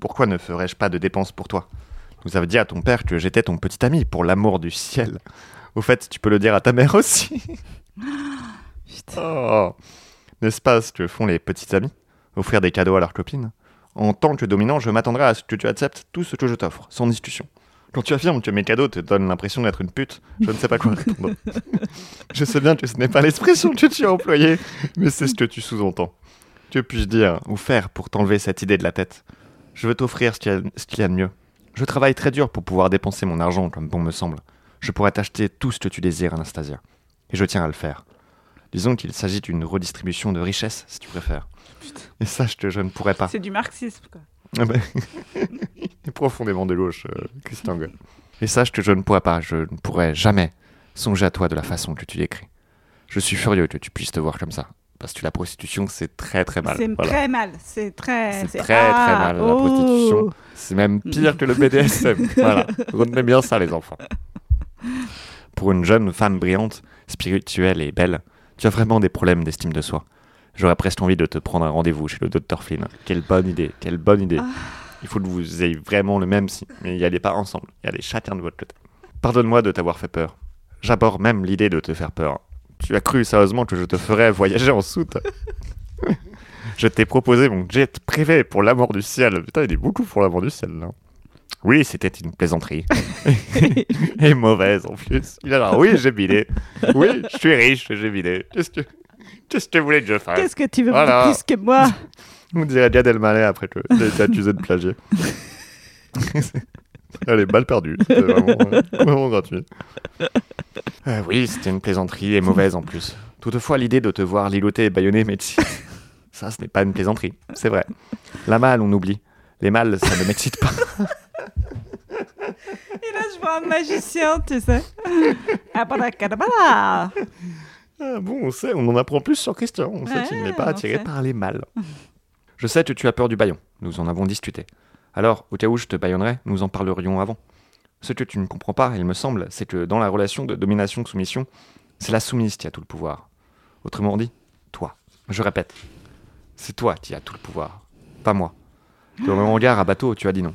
Pourquoi ne ferais-je pas de dépenses pour toi? Nous avais dit à ton père que j'étais ton petit ami, pour l'amour du ciel. Au fait, tu peux le dire à ta mère aussi. Putain. Oh. N'est-ce pas ce que font les petits amis? Offrir des cadeaux à leurs copines? En tant que dominant, je m'attendrai à ce que tu acceptes tout ce que je t'offre, sans discussion. Quand tu affirmes que mes cadeaux te donnent l'impression d'être une pute, je ne sais pas quoi répondre. je sais bien que ce n'est pas l'expression que tu as employée, mais c'est ce que tu sous-entends. Que puis-je dire ou faire pour t'enlever cette idée de la tête? Je veux t'offrir ce qu'il y, a- ce qu'il y a de mieux. Je travaille très dur pour pouvoir dépenser mon argent comme bon me semble. Je pourrais t'acheter tout ce que tu désires, Anastasia. Et je tiens à le faire. Disons qu'il s'agit d'une redistribution de richesse, si tu préfères. Et sache que je ne pourrais pas. C'est du marxisme quoi. Ah Il est profondément de gauche, euh, Christian. Et sache que je ne pourrais pas, je ne pourrais jamais songer à toi de la façon que tu décris. Je suis furieux que tu puisses te voir comme ça. Parce que la prostitution, c'est très très mal. C'est Voilà. très mal. C'est très. C'est très très Ah, mal, la oh. prostitution. C'est même pire que le BDSM. voilà. Retenez bien ça, les enfants. Pour une jeune femme brillante, spirituelle et belle, tu as vraiment des problèmes d'estime de soi. J'aurais presque envie de te prendre un rendez-vous chez le docteur Flynn. Quelle bonne idée, quelle bonne idée. Ah. Il faut que vous ayez vraiment le même si, mais y allez pas ensemble. Y allez chacun de votre côté. Pardonne-moi de t'avoir fait peur. J'aborde même l'idée de te faire peur. Tu as cru sérieusement que je te ferais voyager en soute Je t'ai proposé mon jet privé pour l'amour du ciel. Putain, il est beaucoup pour l'amour du ciel, là. Oui, c'était une plaisanterie. et mauvaise en plus. Il a l'air, oui, j'ai bidé. Oui, je suis riche, j'ai bidé. Qu'est-ce que, qu'est-ce que vous voulez que je fasse Qu'est-ce que tu veux Voilà. plus que moi On dirait Gad Elmaleh après que j'ai été accusé de plagier. Elle est balle perdue. C'était vraiment, euh, vraiment gratuit. Euh, oui, c'était une plaisanterie et mauvaise en plus. Toutefois, l'idée de te voir ligoter et baïonner m'excite. Ça, ce n'est pas une plaisanterie, c'est vrai. La malle, on oublie. Les mâles, ça ne m'excite pas. Et là, je vois un magicien, tu sais. Abracadabra. Ah bon, on sait, on en apprend plus sur Christian. On sait Ouais, qu'il n'est pas attiré par les mâles. Je sais que tu as peur du baillon. Nous en avons discuté. Alors, au cas où je te baïonnerais, nous en parlerions avant. Ce que tu ne comprends pas, il me semble, c'est que dans la relation de domination-soumission, c'est la soumise qui a tout le pouvoir. Autrement dit, toi. Je répète, c'est toi qui as tout le pouvoir, pas moi. Dans mon regard à bateau, tu as dit non.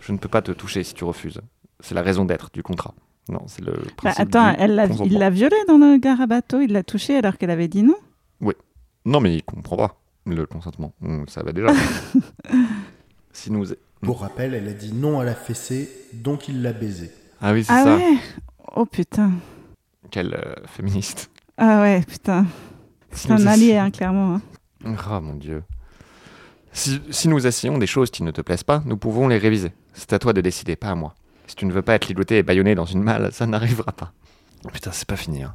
Je ne peux pas te toucher si tu refuses. C'est la raison d'être du contrat. Non, c'est le Bah, principe. attends, elle l'a- consentement. il l'a violée dans le gare à bateau, il l'a touchée alors qu'elle avait dit non? Non, mais il comprend pas le consentement. On- Ça va déjà. si nous. Pour rappel, elle a dit non à la fessée, donc il l'a baisé. Ah oui, c'est Ah ça. ouais Oh putain. Quelle euh, féministe. Ah ouais, putain. Si C'est un allié, hein, clairement. hein. Oh mon dieu. Si, si nous essayons des choses qui ne te plaisent pas, nous pouvons les réviser. C'est à toi de décider, pas à moi. Si tu ne veux pas être ligoté et bâillonné dans une malle, ça n'arrivera pas. Putain, c'est pas fini. hein.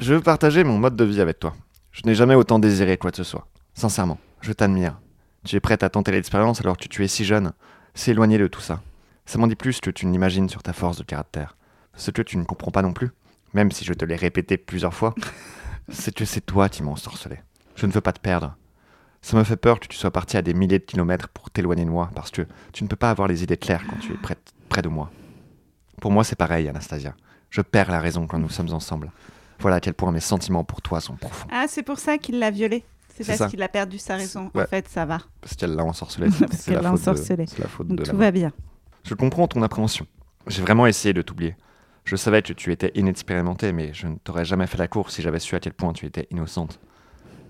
Je veux partager mon mode de vie avec toi. Je n'ai jamais autant désiré quoi que ce soit. Sincèrement, je t'admire. Tu es prête à tenter l'expérience alors que tu es si jeune. C'est éloigné de tout ça. Ça m'en dit plus que tu n'imagines sur ta force de caractère. Ce que tu ne comprends pas non plus, même si je te l'ai répété plusieurs fois, c'est que c'est toi qui m'as ensorcelé. Je ne veux pas te perdre. Ça me fait peur que tu sois parti à des milliers de kilomètres pour t'éloigner de moi, parce que tu ne peux pas avoir les idées claires quand tu es près, près de moi. Pour moi, c'est pareil, Anastasia. Je perds la raison quand nous sommes ensemble. Voilà à quel point mes sentiments pour toi sont profonds. Ah, c'est pour ça qu'il l'a violée. C'est parce qu'il a perdu sa raison. Ouais. En fait, ça va. Parce qu'elle l'a ensorcelé. Parce c'est la qu'elle l'a faute de- ensorcelé. C'est la faute Donc de la tout va bien. Je comprends ton appréhension. J'ai vraiment essayé de t'oublier. Je savais que tu étais inexpérimentée, mais je ne t'aurais jamais fait la course si j'avais su à quel point tu étais innocente.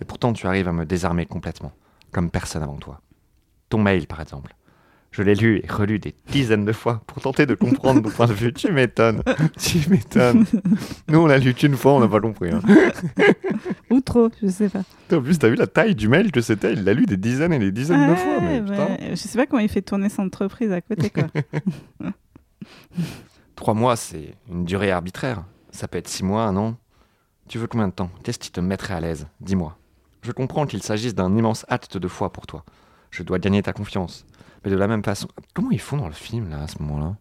Et pourtant, tu arrives à me désarmer complètement, comme personne avant toi. Ton mail, par exemple. Je l'ai lu et relu des dizaines de fois pour tenter de comprendre ton point de vue. Tu m'étonnes. Tu m'étonnes. Nous, on l'a lu qu'une fois, on n'a pas compris. hein. Ou trop, je sais pas. En plus, t'as vu la taille du mail que c'était? Il l'a lu des dizaines et des dizaines de fois. Mais ouais. Je sais pas comment il fait tourner son entreprise à côté, quoi. Trois mois, c'est une durée arbitraire. Ça peut être six mois, un an. Tu veux combien de temps? Qu'est-ce qui te mettrait à l'aise? Dis-moi. Je comprends qu'il s'agisse d'un immense acte de foi pour toi. Je dois gagner ta confiance. Mais de la même façon. Comment ils font dans le film, là, à ce moment-là?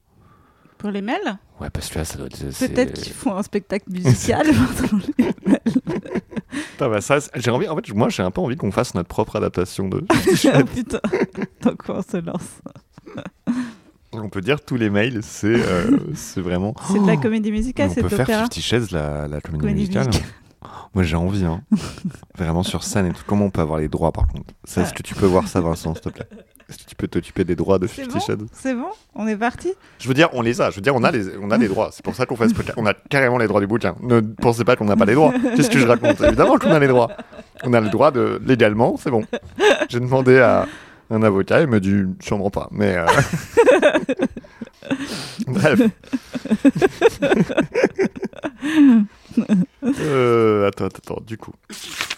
Pour les mails Ouais, parce que là, ça doit être. Peut-être qu'ils font un spectacle musical. pendant les mails. Bah, ça, j'ai envie. En fait, moi, j'ai un peu envie qu'on fasse notre propre adaptation de. Ah, putain. Dans quoi on se lance On peut dire tous les mails, c'est euh, c'est vraiment. C'est de la comédie musicale, on c'est peut de faire l'opéra. Fifty Shades, la, la comédie, Comédie musicale. musicale. Moi, j'ai envie, hein. Vraiment sur scène et tout. Comment on peut avoir les droits, par contre? Est-ce que tu peux voir ça, Vincent, s'il te plaît? Tu peux t'occuper des droits de Fifty Shades C'est bon On est parti Je veux dire, on les a. Je veux dire, on a les, on a les droits. C'est pour ça qu'on fait ce podcast. On a carrément les droits du bouquin. Ne pensez pas qu'on n'a pas les droits. Qu'est-ce que je raconte Évidemment qu'on a les droits. On a le droit de légalement, c'est bon. J'ai demandé à un avocat, il m'a dit sûrement pas. Mais euh, bref. Euh, attends, attends, attends. Du coup,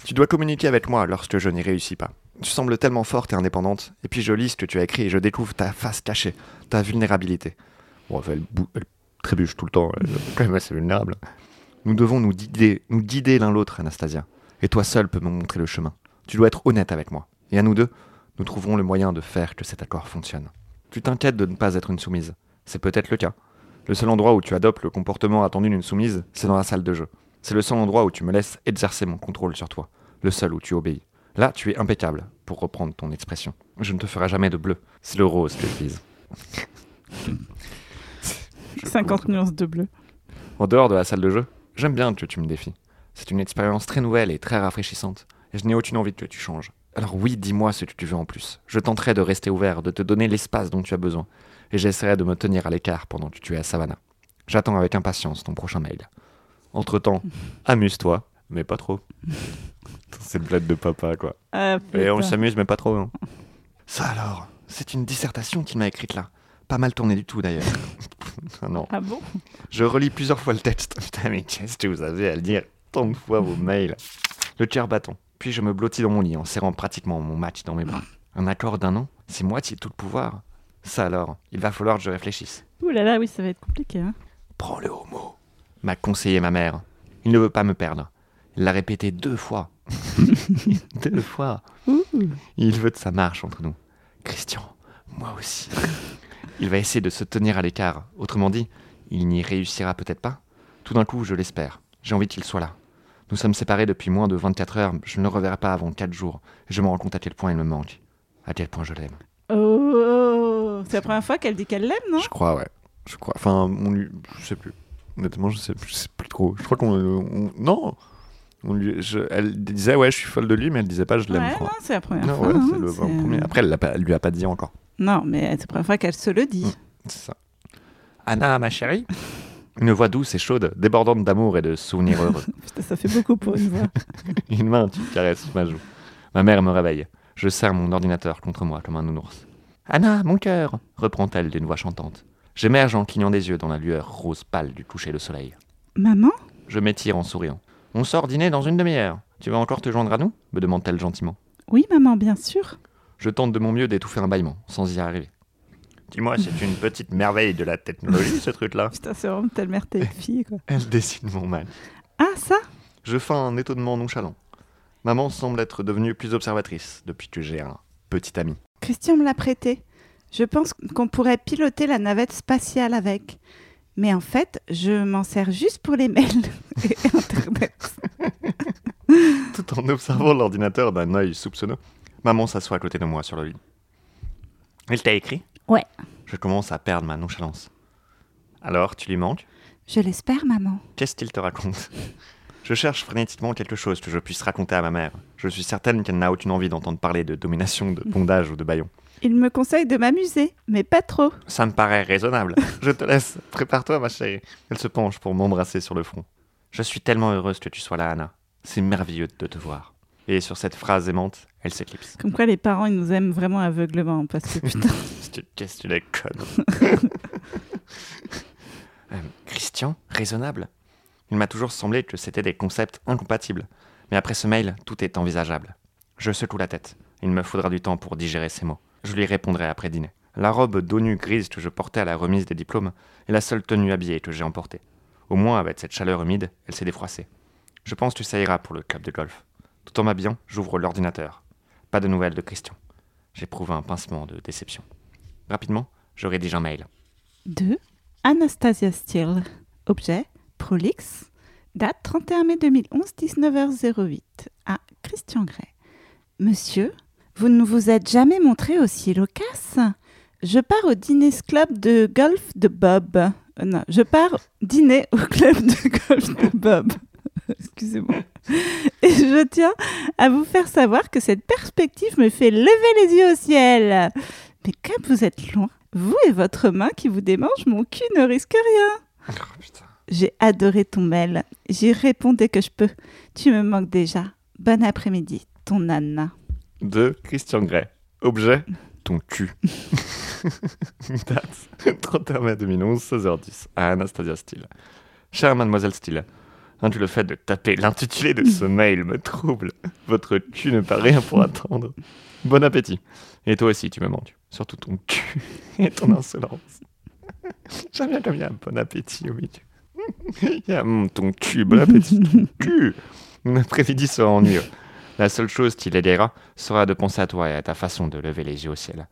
tu dois communiquer avec moi lorsque je n'y réussis pas. Tu sembles tellement forte et indépendante. Et puis je lis ce que tu as écrit et je découvre ta face cachée, ta vulnérabilité. Bon, elle, trébuche tout le temps. Elle est quand même assez vulnérable. Nous devons nous guider, nous guider l'un l'autre, Anastasia. Et toi seul peux me montrer le chemin. Tu dois être honnête avec moi. Et à nous deux, nous trouverons le moyen de faire que cet accord fonctionne. Tu t'inquiètes de ne pas être une soumise. C'est peut-être le cas. Le seul endroit où tu adoptes le comportement attendu d'une soumise, c'est dans la salle de jeu. C'est le seul endroit où tu me laisses exercer mon contrôle sur toi. Le seul où tu obéis. Là, tu es impeccable, pour reprendre ton expression. Je ne te ferai jamais de bleu. C'est le rose que je vise. Je 50 nuances de bleu. en dehors de la salle de jeu, j'aime bien que tu me défies. C'est une expérience très nouvelle et très rafraîchissante, et je n'ai aucune envie que tu changes. Alors oui, dis-moi ce que tu veux en plus. Je tenterai de rester ouvert, de te donner l'espace dont tu as besoin, et j'essaierai de me tenir à l'écart pendant que tu es à Savannah. J'attends avec impatience ton prochain mail. Entre-temps, amuse-toi, mais pas trop. C'est le blague de papa, quoi. Ah, Et on s'amuse, mais pas trop. hein. Ça alors, c'est une dissertation qu'il m'a écrite là. Pas mal tournée du tout d'ailleurs. Ah non. Ah bon? Je relis plusieurs fois le texte. Putain, mais qu'est-ce que vous avez à lire? Tant de fois vos mails Le cœur battant. Puis je me blottis dans mon lit en serrant pratiquement mon match dans mes bras. Un accord d'un an C'est moi qui ai tout le pouvoir. Ça alors, il va falloir que je réfléchisse. Ouh là là, oui, ça va être compliqué. Hein. Prends-le au mot. M'a conseillé ma mère. Il ne veut pas me perdre. Il l'a répété deux fois. deux fois. Ouh. Il veut de sa marche entre nous. Christian, moi aussi. Il va essayer de se tenir à l'écart. Autrement dit, il n'y réussira peut-être pas. Tout d'un coup, je l'espère. J'ai envie qu'il soit là. Nous sommes séparés depuis moins de 24 heures. Je ne le reverrai pas avant 4 jours. Je me rends compte à quel point il me manque. À quel point je l'aime. Oh, c'est la première fois qu'elle dit qu'elle l'aime, non? Je crois, ouais. Je crois. Enfin, on lui. Je sais plus. Honnêtement, je sais, je sais plus trop. Je crois qu'on. on- Non on lui, je- Elle disait, ouais, je suis folle de lui, mais elle disait pas, je l'aime. Ouais, non, c'est la première Non, fois. ouais, hein, c'est le premier. Après, elle, pas- elle lui a pas dit encore. Non, mais c'est la première fois qu'elle se le dit. Mm. C'est ça. Anna, ma chérie Une voix douce et chaude, débordante d'amour et de souvenirs heureux. Putain, ça fait beaucoup pour une voix. Une main, tu caresses ma joue. Ma mère me réveille. Je serre mon ordinateur contre moi comme un nounours. Anna, mon cœur reprend-elle d'une voix chantante. J'émerge en clignant des yeux dans la lueur rose pâle du coucher de soleil. Maman? Je m'étire en souriant. On sort dîner dans une demi-heure. Tu vas encore te joindre à nous? me demande-t-elle gentiment. Oui, maman, bien sûr. Je tente de mon mieux d'étouffer un bâillement, sans y arriver. Dis-moi, c'est une petite merveille de la technologie, ce truc-là Putain, c'est vraiment telle mère, telle fille, quoi. Elle dessine mon mal. Ah, ça? Je feins un étonnement nonchalant. Maman semble être devenue plus observatrice depuis que j'ai un petit ami. Christian me l'a prêté. Je pense qu'on pourrait piloter la navette spatiale avec. Mais en fait, je m'en sers juste pour les mails et Internet. Tout en observant l'ordinateur d'un œil soupçonneux, maman s'assoit à côté de moi sur le lit. Il t'a écrit? Ouais. Je commence à perdre ma nonchalance. Alors, tu lui manques? Je l'espère, maman. Qu'est-ce qu'il te raconte? Je cherche frénétiquement quelque chose que je puisse raconter à ma mère. Je suis certaine qu'elle n'a aucune envie d'entendre parler de domination, de bondage ou de baillon. Il me conseille de m'amuser, mais pas trop. Ça me paraît raisonnable. Je te laisse. Prépare-toi, ma chérie. Elle se penche pour m'embrasser sur le front. Je suis tellement heureuse que tu sois là, Anna. C'est merveilleux de te voir. Et sur cette phrase aimante, elle s'éclipse. Comme quoi, les parents, ils nous aiment vraiment aveuglement. Parce que putain, Qu'est-ce que tu es conne Euh, Christian, raisonnable? Il m'a toujours semblé que c'était des concepts incompatibles. Mais après ce mail, tout est envisageable. Je secoue la tête. Il me faudra du temps pour digérer ces mots. Je lui répondrai après dîner. La robe d'ONU grise que je portais à la remise des diplômes est la seule tenue habillée que j'ai emportée. Au moins, avec cette chaleur humide, elle s'est défroissée. Je pense que ça ira pour le club de golf. Tout en m'habillant, j'ouvre l'ordinateur. Pas de nouvelles de Christian. J'éprouve un pincement de déception. Rapidement, je rédige un mail. 2. Anastasia Steele. Objet Prolix. Date 31 mai 2011, 19h08. À Christian Grey. Monsieur, vous ne vous êtes jamais montré aussi loquace? Je pars au dîner club de golf de Bob. Euh, non, je pars dîner au club de golf de Bob. Excusez-moi. Et je tiens à vous faire savoir que cette perspective me fait lever les yeux au ciel. Mais comme vous êtes loin, vous et votre main qui vous démange, mon cul ne risque rien. Oh, putain. J'ai adoré ton mail. J'y réponds dès que je peux. Tu me manques déjà. Bon après-midi, ton Anna. De Christian Grey. Objet ton cul. Date 31 mai 2011, 16h10, à Anastasia Steele. Chère mademoiselle Steele, hein, le fait de taper l'intitulé de ce mail me trouble. Votre cul ne pas rien pour attendre. Bon appétit. Et toi aussi, tu me manques. Surtout ton cul et ton insolence. J'aime bien comme il y a un bon appétit au milieu. Il y a hum, ton cul, bon appétit, ton cul. Mon après-midi sera ennuyeux. La seule chose qui l'égayera sera de penser à toi et à ta façon de lever les yeux au ciel.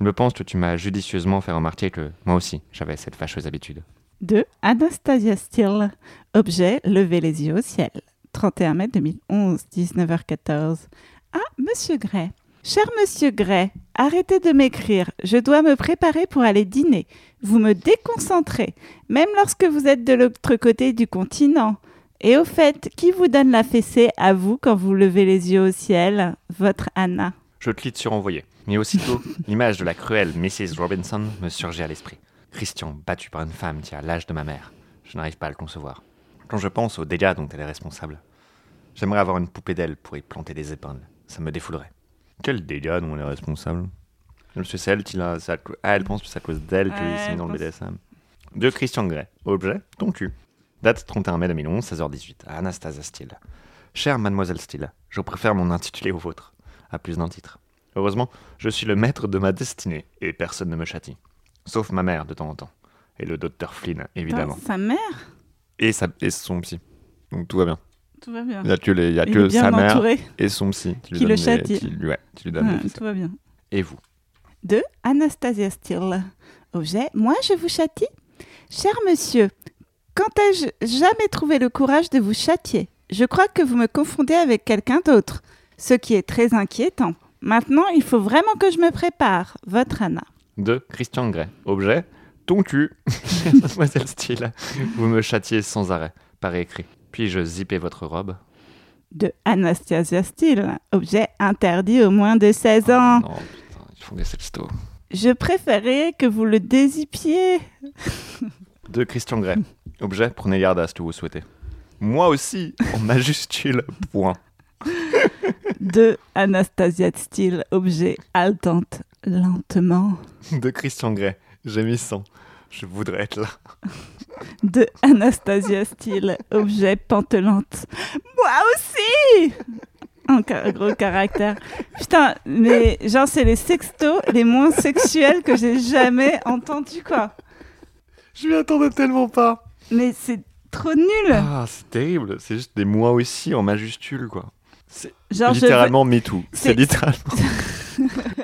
Il me pense que tu m'as judicieusement fait remarquer que moi aussi j'avais cette fâcheuse habitude. 2. Anastasia Steele. Objet, lever les yeux au ciel. 31 mai 2011, 19h14. Ah, Monsieur Gray. Cher Monsieur Gray, arrêtez de m'écrire. Je dois me préparer pour aller dîner. Vous me déconcentrez, même lorsque vous êtes de l'autre côté du continent. Et au fait, qui vous donne la fessée à vous quand vous levez les yeux au ciel? Votre Anna. Je clique sur envoyer. Mais aussitôt, l'image de la cruelle Mrs. Robinson me surgit à l'esprit. Christian battu par une femme qui a l'âge de ma mère. Je n'arrive pas à le concevoir. Quand je pense aux dégâts dont elle est responsable, j'aimerais avoir une poupée d'elle pour y planter des épingles. Ça me défoulerait. Quel dégât dont elle est responsable c'est elle qui l'a. c'est à cau- Ah, elle pense que c'est à cause d'elle qu'il Ouais, s'est mis dans le pense- BDSM. De Christian Grey. Objet, ton cul. Date 31 mai 2011, 16h18, à Anastasia Steele. Chère mademoiselle Steele, je préfère mon intitulé au vôtre, à plus d'un titre. Heureusement, je suis le maître de ma destinée et personne ne me châtie. Sauf ma mère de temps en temps. Et le docteur Flynn, évidemment. Sa mère? Et, sa, et son psy. Donc tout va bien. Tout va bien. Il n'y a que, les- il y a que est bien sa mère entouré. et son psy qui, lui Qui le qui lui- ouais, qui lui donnent Ouais, des ficelles. tout va bien. Et vous? 2. Anastasia Steele. Objet, moi je vous châtie Cher monsieur, quand ai-je jamais trouvé le courage de vous châtier? Je crois que vous me confondez avec quelqu'un d'autre, ce qui est très inquiétant. Maintenant, il faut vraiment que je me prépare. Votre Anna. De Christian Grey. Objet ton cul. Mademoiselle Steele, vous me châtiez sans arrêt, par écrit. Puis-je zipper votre robe? De Anastasia Steele, objet interdit aux moins de 16 ans. Non, putain, ils font des sextos. Je préférais que vous le dézipiez. De Christian Grey. Objet, prenez garde à ce que vous souhaitez. Moi aussi, en majuscule, point. De Anastasia Steele, objet haletante lentement. De Christian Grey. J'ai mis 100. Je voudrais être là. De Anastasia Steele, objet pantelante. Moi aussi Un ca- gros caractère. Putain, mais genre, c'est les sextos les moins sexuels que j'ai jamais entendus, quoi. Je m'y attendais tellement pas. Mais c'est trop nul. Ah, c'est terrible. C'est juste des moi aussi en majuscule, quoi. C'est littéralement MeToo. C'est c'est- littéralement.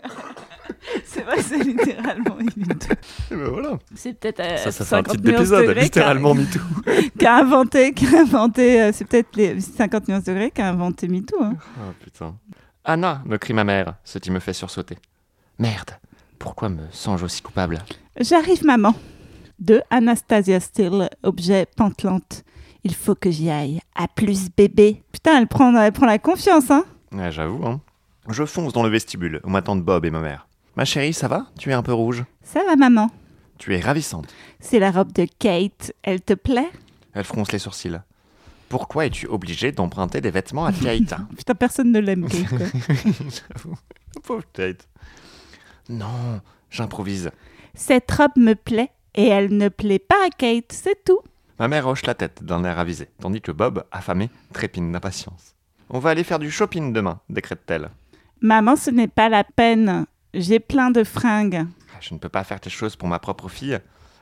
C'est littéralement MeToo. Et ben voilà. C'est peut-être euh, Ça, ça fait un 50 titre nuances d'épisode. degrés Littéralement MeToo. Qui a inventé, qui a inventé, euh, c'est peut-être les 50 nuances degrés qui a inventé MeToo. Hein. Ah putain. Anna, me crie ma mère, ce qui me fait sursauter. Merde, pourquoi me sens-je aussi coupable? J'arrive, maman. De Anastasia Steele, objet pantelante. Il faut que j'y aille. À plus, bébé. Putain, elle prend, elle prend la confiance, hein. Ouais, j'avoue, hein. Je fonce dans le vestibule où m'attendent Bob et ma mère. Ma chérie, ça va? Tu es un peu rouge Ça va, maman. Tu es ravissante. C'est la robe de Kate. Elle te plaît? Elle fronce les sourcils. Pourquoi es-tu obligé d'emprunter des vêtements à Kate? Putain, personne ne l'aime, Kate. quoi. J'avoue. Pauvre Kate. Non, j'improvise. Cette robe me plaît et elle ne plaît pas à Kate, c'est tout. Ma mère hoche la tête d'un air avisé, tandis que Bob, affamé, trépine d'impatience. On va aller faire du shopping demain, décrète-t-elle. Maman, ce n'est pas la peine. J'ai plein de fringues. Je ne peux pas faire quelque chose pour ma propre fille.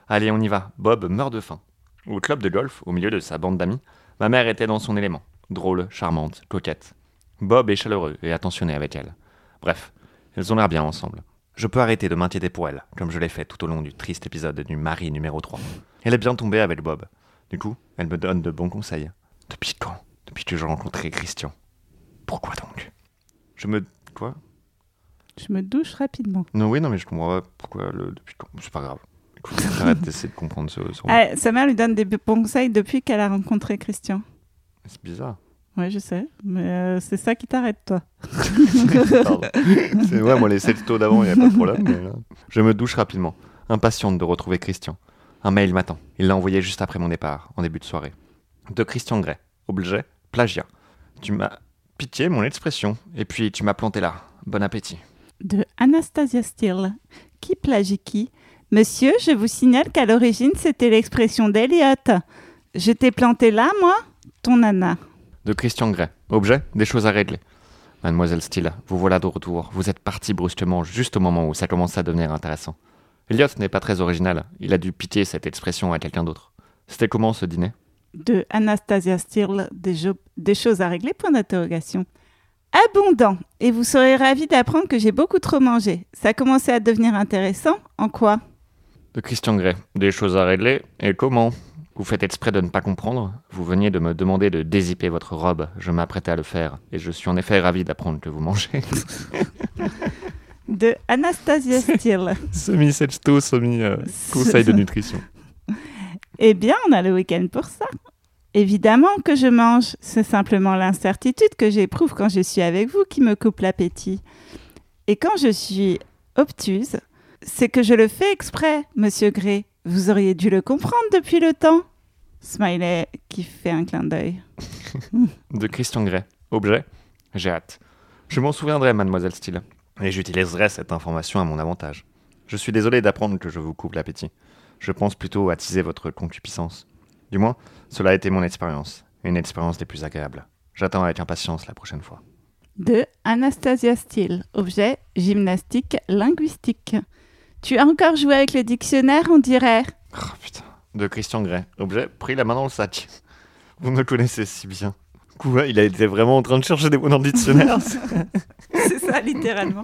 Allez, on y va. Bob meurt de faim. Au club de golf, au milieu de sa bande d'amis, ma mère était dans son élément. Drôle, charmante, coquette. Bob est chaleureux et attentionné avec elle. Bref, elles ont l'air bien ensemble. Je peux arrêter de m'inquiéter pour elle, comme je l'ai fait tout au long du triste épisode du mari numéro 3. Elle est bien tombée avec Bob. Du coup, elle me donne de bons conseils. Depuis quand? Depuis que j'ai rencontré Christian. Pourquoi donc? Je me... Quoi? Je me douche rapidement. Non, oui, non, mais je comprends pas pourquoi le... Depuis quand C'est pas grave. Écoute, arrête d'essayer de comprendre ce... ce- Ah, sa mère lui donne des bons conseils depuis qu'elle a rencontré Christian. C'est bizarre. Oui, je sais. Mais euh, c'est ça qui t'arrête, toi. C'est ouais, moi les sextos d'avant, il n'y a pas de problème. mais là- Je me douche rapidement, impatiente de retrouver Christian. Un mail m'attend. Il l'a envoyé juste après mon départ, en début de soirée. De Christian Grey. Objet, plagiat. Tu m'as piqué mon expression, et puis tu m'as planté là. Bon appétit. De Anastasia Steele. Qui plagie qui? Monsieur, je vous signale qu'à l'origine, c'était l'expression d'Eliott. Je t'ai planté là, moi Ton nana. De Christian Grey. Objet, des choses à régler. Mademoiselle Steele, vous voilà de retour. Vous êtes partie brusquement juste au moment où ça commence à devenir intéressant. Elliot n'est pas très original. Il a dû piquer cette expression à quelqu'un d'autre. C'était comment ce dîner? De Anastasia Steele. Des, des choses à régler? Point d'interrogation. Abondant. Et vous serez ravi d'apprendre que j'ai beaucoup trop mangé. Ça a commencé à devenir intéressant. En quoi? De Christian Grey. Des choses à régler Et comment? Vous faites exprès de ne pas comprendre Vous veniez de me demander de dézipper votre robe. Je m'apprêtais à le faire. Et je suis en effet ravi d'apprendre que vous mangez. De Anastasia Steele. semi-sexto, semi-conseil de nutrition. Eh bien, on a le week-end pour ça. Évidemment que je mange. C'est simplement l'incertitude que j'éprouve quand je suis avec vous qui me coupe l'appétit. Et quand je suis obtuse, c'est que je le fais exprès, monsieur Gray. Vous auriez dû le comprendre depuis le temps. Smiley qui fait un clin d'œil. De Christian Grey. Objet J'ai hâte. Je m'en souviendrai, mademoiselle Steele. Et j'utiliserai cette information à mon avantage. Je suis désolé d'apprendre que je vous coupe l'appétit. Je pense plutôt attiser votre concupiscence. Du moins, cela a été mon expérience. Une expérience des plus agréables. J'attends avec impatience la prochaine fois. De Anastasia Steele. Objet gymnastique linguistique. Tu as encore joué avec le dictionnaire, on dirait. Oh putain. De Christian Grey. Objet pris la main dans le sac. Vous me connaissez si bien. Quoi Il a été vraiment en train de chercher des mots dans le dictionnaire C'est ça, littéralement.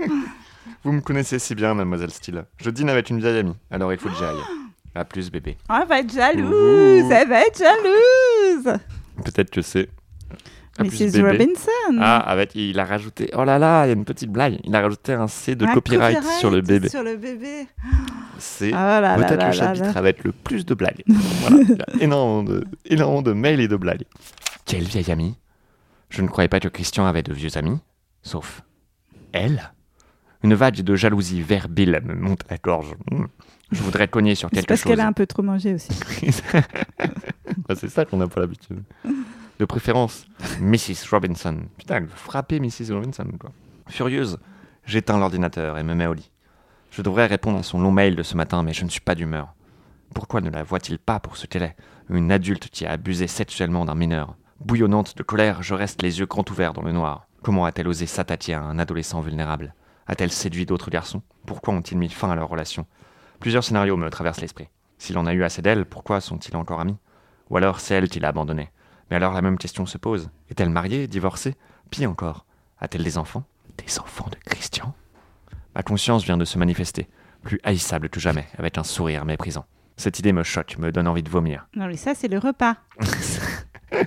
Vous me connaissez si bien, mademoiselle Steele. Je dîne avec une vieille amie, alors il faut que j'y aille. À plus, bébé. Oh, elle va être jalouse, Ouh. elle va être jalouse. Peut-être que c'est. À Mrs. bébé. Robinson. Ah, avec, il a rajouté. Oh là là, il y a une petite blague. Il a rajouté un C de Un copyright, sur le bébé. Sur le bébé. c'est Ah peut-être le chapitre là. avec le plus de blagues. Voilà, il y a énormément de, énormément de mails et de blagues. Quel vieil ami Je ne croyais pas que Christian avait de vieux amis, sauf elle. Une vague de jalousie verbile me monte à la gorge. Je voudrais cogner sur quelque parce chose. qu'elle a un peu trop mangé aussi. Ouais, c'est ça qu'on n'a pas l'habitude. De préférence, Mrs. Robinson. Putain, elle veut frapper Mrs. Robinson, quoi. Furieuse, j'éteins l'ordinateur et me mets au lit. Je devrais répondre à son long mail de ce matin, mais je ne suis pas d'humeur. Pourquoi ne la voit-il pas pour ce qu'elle est Une adulte qui a abusé sexuellement d'un mineur? Bouillonnante de colère, je reste les yeux grands ouverts dans le noir. Comment a-t-elle osé s'attaquer à un adolescent vulnérable? A-t-elle séduit d'autres garçons? Pourquoi ont-ils mis fin à leur relation? Plusieurs scénarios me traversent l'esprit. S'il en a eu assez d'elle, pourquoi sont-ils encore amis? Ou alors c'est elle qui l'a abandonné Mais alors la même question se pose. Est-elle mariée, divorcée? Pis encore, a-t-elle des enfants? Des enfants de Christian? Ma conscience vient de se manifester, plus haïssable que jamais, avec un sourire méprisant. Cette idée me choque, me donne envie de vomir. Non, mais ça, c'est le repas.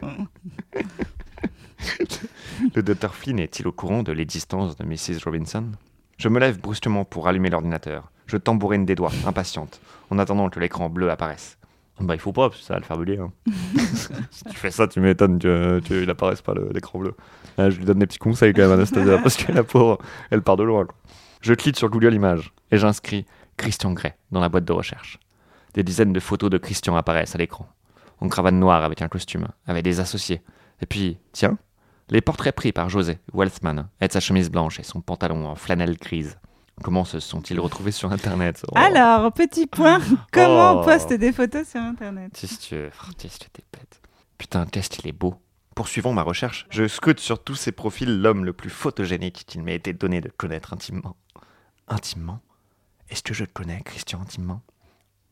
Le docteur Flynn est-il au courant de l'existence de Mrs. Robinson? Je me lève brusquement pour allumer l'ordinateur. Je tambourine des doigts, impatiente, en attendant que l'écran bleu apparaisse. Bah, il faut pas, parce que ça va le faire bugger. hein. si tu fais ça, tu m'étonnes que- qu'il apparaisse pas l'écran bleu. Là, je lui donne des petits conseils quand même, Anastasia, parce que la pauvre, elle part de loin. quoi. Je clique sur Google Images et j'inscris Christian Grey dans la boîte de recherche. Des dizaines de photos de Christian apparaissent à l'écran. En cravate noire avec un costume, avec des associés. Et puis, tiens, les portraits pris par José Wealthman, avec sa chemise blanche et son pantalon en flanelle grise. Comment se sont-ils retrouvés sur Internet Oh. Alors, petit point, comment Oh. on poste des photos sur Internet? Oh, qu'est-ce que t'es bête. Putain, qu'est-ce qu'il est beau. Poursuivons ma recherche, je scrute sur tous ces profils l'homme le plus photogénique qu'il m'ait été donné de connaître intimement. Intimement? Est-ce que je le connais, Christian, intimement?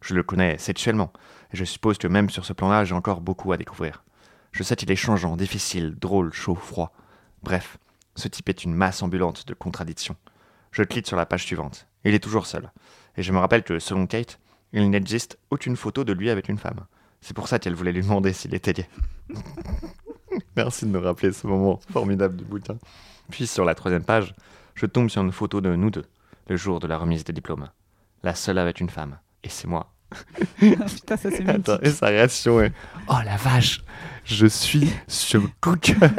Je le connais sexuellement, et je suppose que même sur ce plan-là, j'ai encore beaucoup à découvrir. Je sais qu'il est changeant, difficile, drôle, chaud, froid. Bref, ce type est une masse ambulante de contradictions. Je clique sur la page suivante. Il est toujours seul. Et je me rappelle que, selon Kate, il n'existe aucune photo de lui avec une femme. C'est pour ça qu'elle voulait lui demander s'il était gay. Merci de me rappeler ce moment formidable du bouquin. Puis sur la troisième page, je tombe sur une photo de nous deux, le jour de la remise des diplômes. La seule avec une femme. Et c'est moi. Putain, ça c'est Attends, et sa réaction est Oh la vache, je suis sur Google.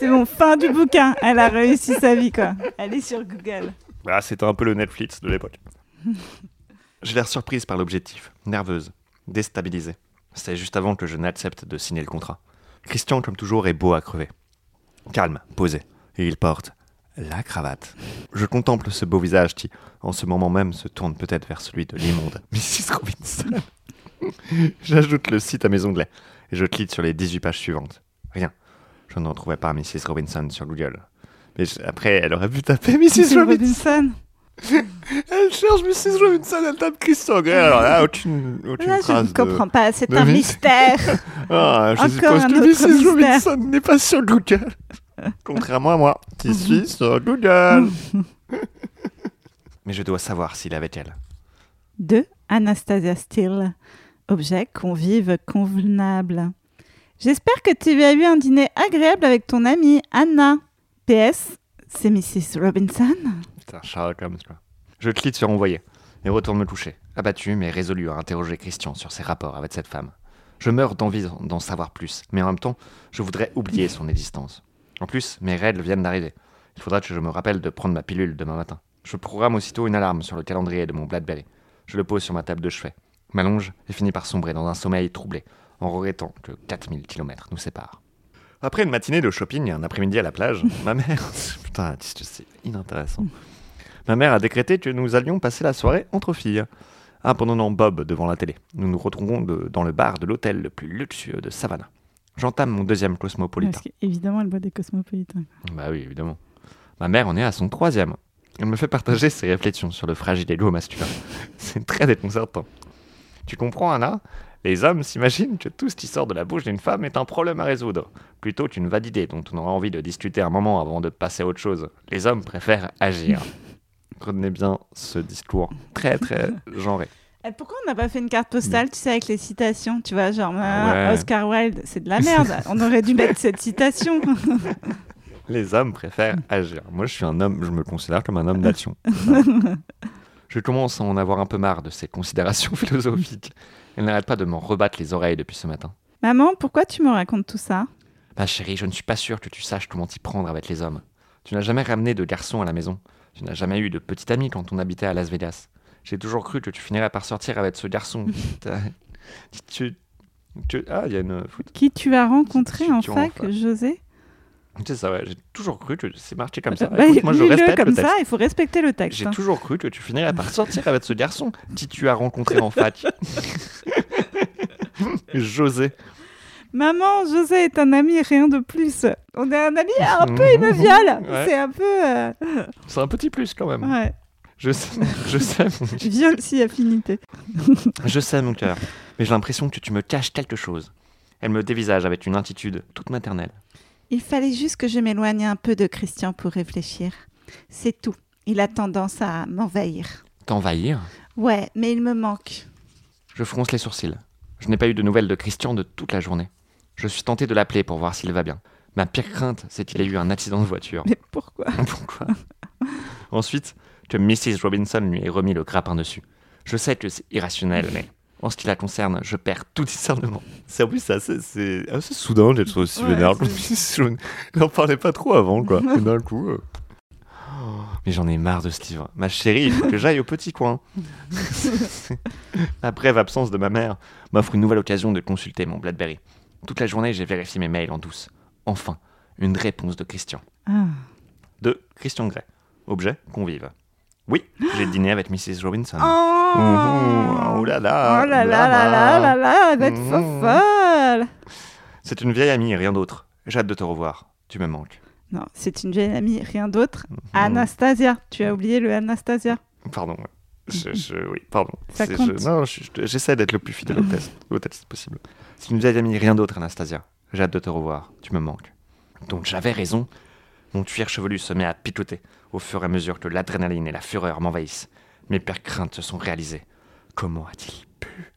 C'est mon fin du bouquin. Elle a réussi sa vie, quoi. Elle est sur Google. Ah, c'était un peu le Netflix de l'époque. J'ai l'air surprise par l'objectif, nerveuse, déstabilisée. C'est juste avant que je n'accepte de signer le contrat. Christian, comme toujours, est beau à crever. Calme, posé, et il porte la cravate. Je contemple ce beau visage qui, en ce moment même, se tourne peut-être vers celui de l'immonde Mrs. Robinson. J'ajoute le site à mes onglets et je clique sur les 18 pages suivantes. Rien. Je ne retrouvais pas Mrs. Robinson sur Google. Mais je- après, elle aurait pu taper Mrs. Robinson. Elle cherche Mrs. Robinson, elle tape Christian Grey. Alors là, aucune, aucune Là, je ne comprends de... pas. C'est de un mystère. Ah, je Encore suppose un que autre Mrs. mystère. Robinson n'est pas sur Google. Contrairement à moi, qui suis sur Google. Mais je dois savoir s'il avec elle. 2. Anastasia Steele. Objet, convive, convenable. J'espère que tu as eu un dîner agréable avec ton amie Anna. PS, c'est Mrs. Robinson. Putain, Sherlock Holmes, quoi. Je clique sur envoyer et retourne me coucher, abattu mais résolu à interroger Christian sur ses rapports avec cette femme. Je meurs d'envie d'en savoir plus, mais en même temps, je voudrais oublier son existence. En plus, mes règles viennent d'arriver. Il faudra que je me rappelle de prendre ma pilule demain matin. Je programme aussitôt une alarme sur le calendrier de mon Blackberry. Je le pose sur ma table de chevet, m'allonge et finis par sombrer dans un sommeil troublé, en regrettant que 4000 km nous séparent. Après une matinée de shopping et un après-midi à la plage, ma mère... Putain, c'est inintéressant. Ma mère a décrété que nous allions passer la soirée entre filles. Abandonnant Bob devant la télé, nous nous retrouvons de- dans le bar de l'hôtel le plus luxueux de Savannah. J'entame mon deuxième cosmopolitain. Parce qu'évidemment, elle boit des cosmopolitains. Bah oui, évidemment. Ma mère en est à son troisième. Elle me fait partager ses réflexions sur le fragile égo masculin. C'est très déconcertant. Tu comprends, Anna? Les hommes s'imaginent que tout ce qui sort de la bouche d'une femme est un problème à résoudre, plutôt qu'une vague idée dont on aura envie de discuter un moment avant de passer à autre chose. Les hommes préfèrent agir. Retenez bien ce discours très très genré. Et pourquoi on n'a pas fait une carte postale, tu sais, avec les citations Tu vois, genre, ah, Ouais. Oscar Wilde, c'est de la merde. on aurait dû mettre cette citation. Les hommes préfèrent agir. Moi, je suis un homme, je me considère comme un homme d'action. Je commence à en avoir un peu marre de ces considérations philosophiques. Elle n'arrête pas de m'en rebattre les oreilles depuis ce matin. Maman, pourquoi tu me racontes tout ça? Ma chérie, je ne suis pas sûr que tu saches comment t'y prendre avec les hommes. Tu n'as jamais ramené de garçon à la maison. Tu n'as jamais eu de petit ami quand on habitait à Las Vegas. J'ai toujours cru que tu finirais par sortir avec ce garçon. Tu, tu- ah, il y a une. Qui tu as rencontré Tu- en fac. José? C'est ça, ouais. J'ai toujours cru que c'est marqué comme ça. Bah, Écoute, moi, je respecte comme le texte. ça, il faut respecter le texte. J'ai hein. toujours cru que tu finirais par sortir avec ce garçon qui tu as rencontré en fac. José. Maman, José est un ami, rien de plus. On est un ami, un peu, viole. Ouais. C'est un peu... euh, C'est un petit plus quand même. Ouais, Je sais, je sais, mon, viol si affinité. je sais, mon cœur. Mais j'ai l'impression que tu me caches quelque chose. Elle me dévisage avec une attitude toute maternelle. Il fallait juste que je m'éloigne un peu de Christian pour réfléchir. C'est tout. Il a tendance à m'envahir. T'envahir Ouais, mais il me manque. Je fronce les sourcils. Je n'ai pas eu de nouvelles de Christian de toute la journée. Je suis tenté de l'appeler pour voir s'il va bien. Ma pire crainte, c'est qu'il ait eu un accident de voiture. Mais pourquoi? Pourquoi? Ensuite, que Mrs. Robinson lui ait remis le grappin dessus. Je sais que c'est irrationnel, mais en ce qui la concerne, je perds tout discernement. C'est en plus c'est assez, c'est assez soudain d'être aussi Ouais, vénère. Je n'en parlais pas trop avant, quoi. Et d'un coup. euh, Mais j'en ai marre de ce livre. Ma chérie, il faut que j'aille au petit coin. la brève absence de ma mère m'offre une nouvelle occasion de consulter mon Blackberry. Toute la journée, j'ai vérifié mes mails en douce. Enfin, une réponse de Christian Ah. de Christian Grey. Objet, convive. Oui, j'ai dîné avec Mrs. Robinson. Oh, oh là là, Oh là là là là là va être Mmh. folle C'est une vieille amie rien d'autre. J'ai hâte de te revoir. Tu me manques. Non, c'est une vieille amie, rien d'autre. Mhm. Anastasia, tu as oublié le Anastasia? Pardon. ouais. Je, je- oui, pardon. Ça C'est- compte. je- non, je- je- j'essaie d'être le plus fidèle au test, au test possible. C'est une vieille amie, rien d'autre, Anastasia. J'ai hâte de te revoir. Tu me manques. Donc j'avais raison. Mon cuir chevelu se met à picoter au fur et à mesure que l'adrénaline et la fureur m'envahissent. Mes pires craintes se sont réalisées. Comment a-t-il pu?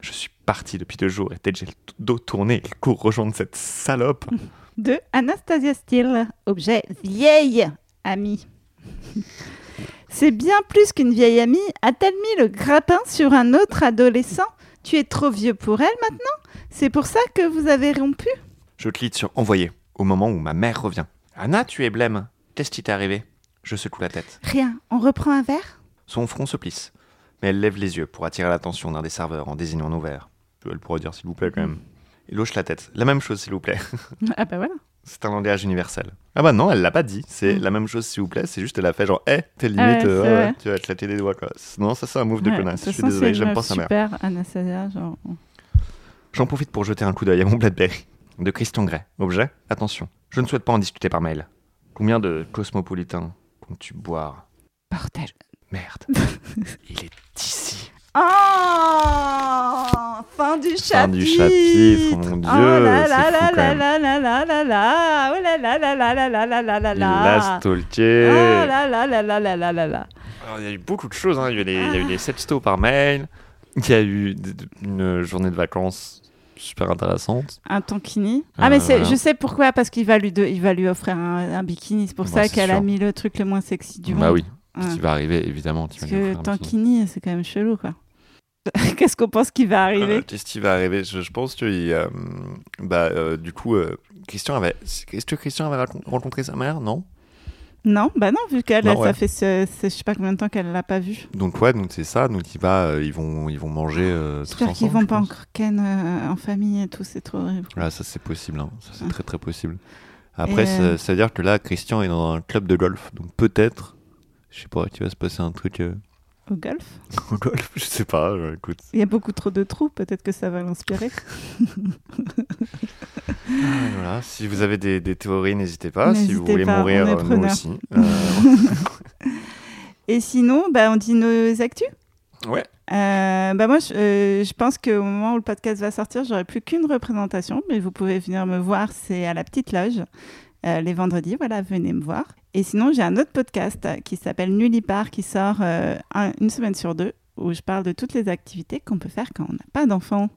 Je suis parti depuis deux jours et dès que j'ai le dos tourné, il court rejoindre cette salope. De Anastasia Steele, objet vieille amie. C'est bien plus qu'une vieille amie. A-t-elle mis le grappin sur un autre adolescent? Tu es trop vieux pour elle maintenant? C'est pour ça que vous avez rompu? Je clique sur envoyer au moment où ma mère revient. Anna, tu es blême. Qu'est-ce qui t'est arrivé? Je secoue la tête. Rien, on reprend un verre? Son front se plisse, mais elle lève les yeux pour attirer l'attention d'un des serveurs en désignant nos verres. Elle pourrait dire s'il vous plaît quand même. Il hoche la tête. La même chose s'il vous plaît. Ah bah voilà. C'est un langage universel. Ah bah non, elle l'a pas dit. C'est Mm. la même chose s'il vous plaît. C'est juste elle a fait genre, hé, t'es limite, Ah ouais, euh, ouais, tu vas te claquer des doigts quoi. Non, ça c'est un move de Ouais, connasse. Je suis désolé, j'aime pas sa mère. Super, Anastasia, genre... J'en profite pour jeter un coup d'œil à mon Blackberry. De Christian Grey. Objet? Attention. Je ne souhaite pas en discuter par mail. Combien de cosmopolitains comptes-tu boire Bordel. Merde. Il est ici. Oh Fin du chapitre Fin du chapitre, mon Dieu, Oh là là là là là là là là là Oh là là là là là là là là là Il là l'a stalké. Oh là là là là là là là là Alors, il y a eu beaucoup de choses. hein. Il, y a eu des, il y a eu des sextos par mail. Il y a eu une journée de vacances super intéressante. Un tankini. Ah, mais Euh, c'est, voilà. je sais pourquoi, parce qu'il va lui, de- il va lui offrir un, un bikini. C'est pour Bah, ça qu'elle a mis le truc le moins sexy du bah monde. oui, Ouais. ce qui va arriver évidemment. Parce que tankini, c'est quand même chelou, quoi. Qu'est-ce qu'on pense qui va arriver Euh, Qu'est-ce qui va arriver? Je, je pense que euh, bah, euh, du coup, euh, Christian avait. Est-ce que Christian avait rencontré sa mère? Non? Non, bah non, vu qu'elle, Non, ça fait ce, ce- je sais pas combien de temps qu'elle l'a pas vu. Donc ouais, donc c'est ça. Donc il va, euh, ils vont, ils vont manger euh, J'espère qu'ils vont pas encore ken euh, en famille et tout, c'est trop horrible. Ah, ça c'est possible, hein. ça c'est Ouais. très très possible. Après, ça, ça veut dire que là, Christian est dans un club de golf, donc peut-être, je sais pas, qu'il va se passer un truc euh, Au golf au golf, je sais pas, écoute. Il y a beaucoup trop de trous, peut-être que ça va l'inspirer. Voilà, si vous avez des, des théories, n'hésitez pas. Si vous voulez pas, mourir, euh, nous aussi. Euh, Et sinon, bah, on dit nos actus? Ouais, Euh, bah moi, je, euh, je pense qu'au moment où le podcast va sortir, j'aurai plus qu'une représentation, mais vous pouvez venir me voir, c'est à la petite loge, euh, les vendredis, voilà, venez me voir. Et sinon, j'ai un autre podcast qui s'appelle Nullipar, qui sort euh, un- une semaine sur deux, où je parle de toutes les activités qu'on peut faire quand on n'a pas d'enfants.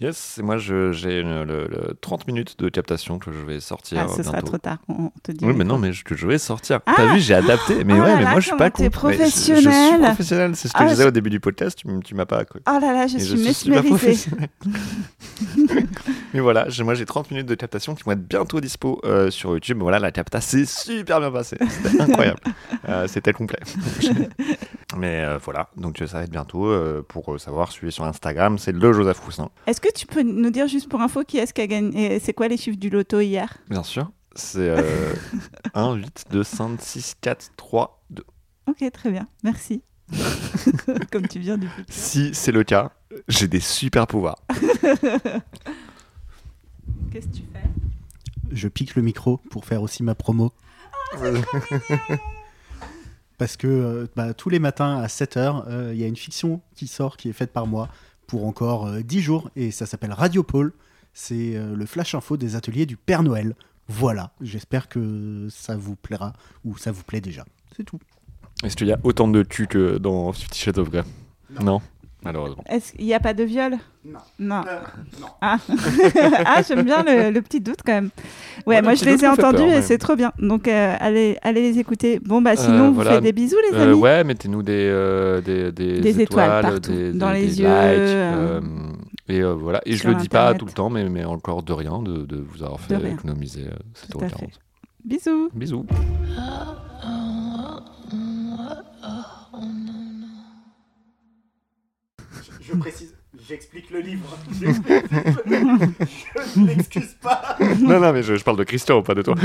Yes, et moi j'ai le, le 30 minutes de captation que je vais sortir Ah, ce sera trop tard. On te dit. Oui, mais non, mais je, que je vais sortir. Ah T'as vu, j'ai adapté. Mais Oh ouais, là mais là, moi je suis pas contre. mais je- Je, suis professionnel. professionnel. C'est ce que Ah, je disais je- au début du podcast. Tu, tu m'as pas cru. Oh là là, je Et suis mesmérisée. professionnel. mais voilà, moi j'ai 30 minutes de captation qui vont être bientôt dispo euh, sur YouTube. Voilà, la capta s'est super bien passée. C'était incroyable. Euh, C'était complet. mais euh, voilà, donc ça va être bientôt. euh, pour euh, savoir, suivez sur Instagram, c'est le Joseph Roussin. Est-ce que tu peux nous dire juste pour info qui est-ce qui a gagné C'est quoi les chiffres du loto hier? Bien sûr. C'est euh, 1, 8, 2, 5, 6, 4, 3, 2. Ok, très bien. Merci. Comme tu viens du futur. Si c'est le cas, j'ai des super pouvoirs. Qu'est-ce que tu fais? Je pique le micro pour faire aussi ma promo. Parce que euh, bah, tous les matins à 7h, il y a une fiction qui sort, qui est faite par moi, pour encore euh, 10 jours, et ça s'appelle Radio Pôle. C'est euh, le flash info des ateliers du Père Noël. Voilà, j'espère que ça vous plaira, ou ça vous plaît déjà. C'est tout. Est-ce qu'il y a autant de cul que dans Fifty Shades of Grey? Non? Malheureusement. Est-ce qu'il n'y a pas de viol Non. Non. non. Ah, Ah, j'aime bien le, le petit doute quand même. Ouais, moi je les ai entendus peur, et c'est trop bien. Donc euh, allez, allez les écouter. Bon, bah sinon, Euh, vous voilà. faites des bisous, les Euh, amis. ouais, mettez-nous des, euh, des, des, Des étoiles étoiles, partout, des, dans des- les des yeux, likes, euh, euh, et euh, voilà. Et je le dis pas tout le temps, mais, mais encore de rien de, de vous avoir fait économiser euh, 7,40 Tout à fait. Bisous. Je précise, j'explique le livre. Je ne m'excuse pas. non, non, mais je, je parle de Christian, pas de toi.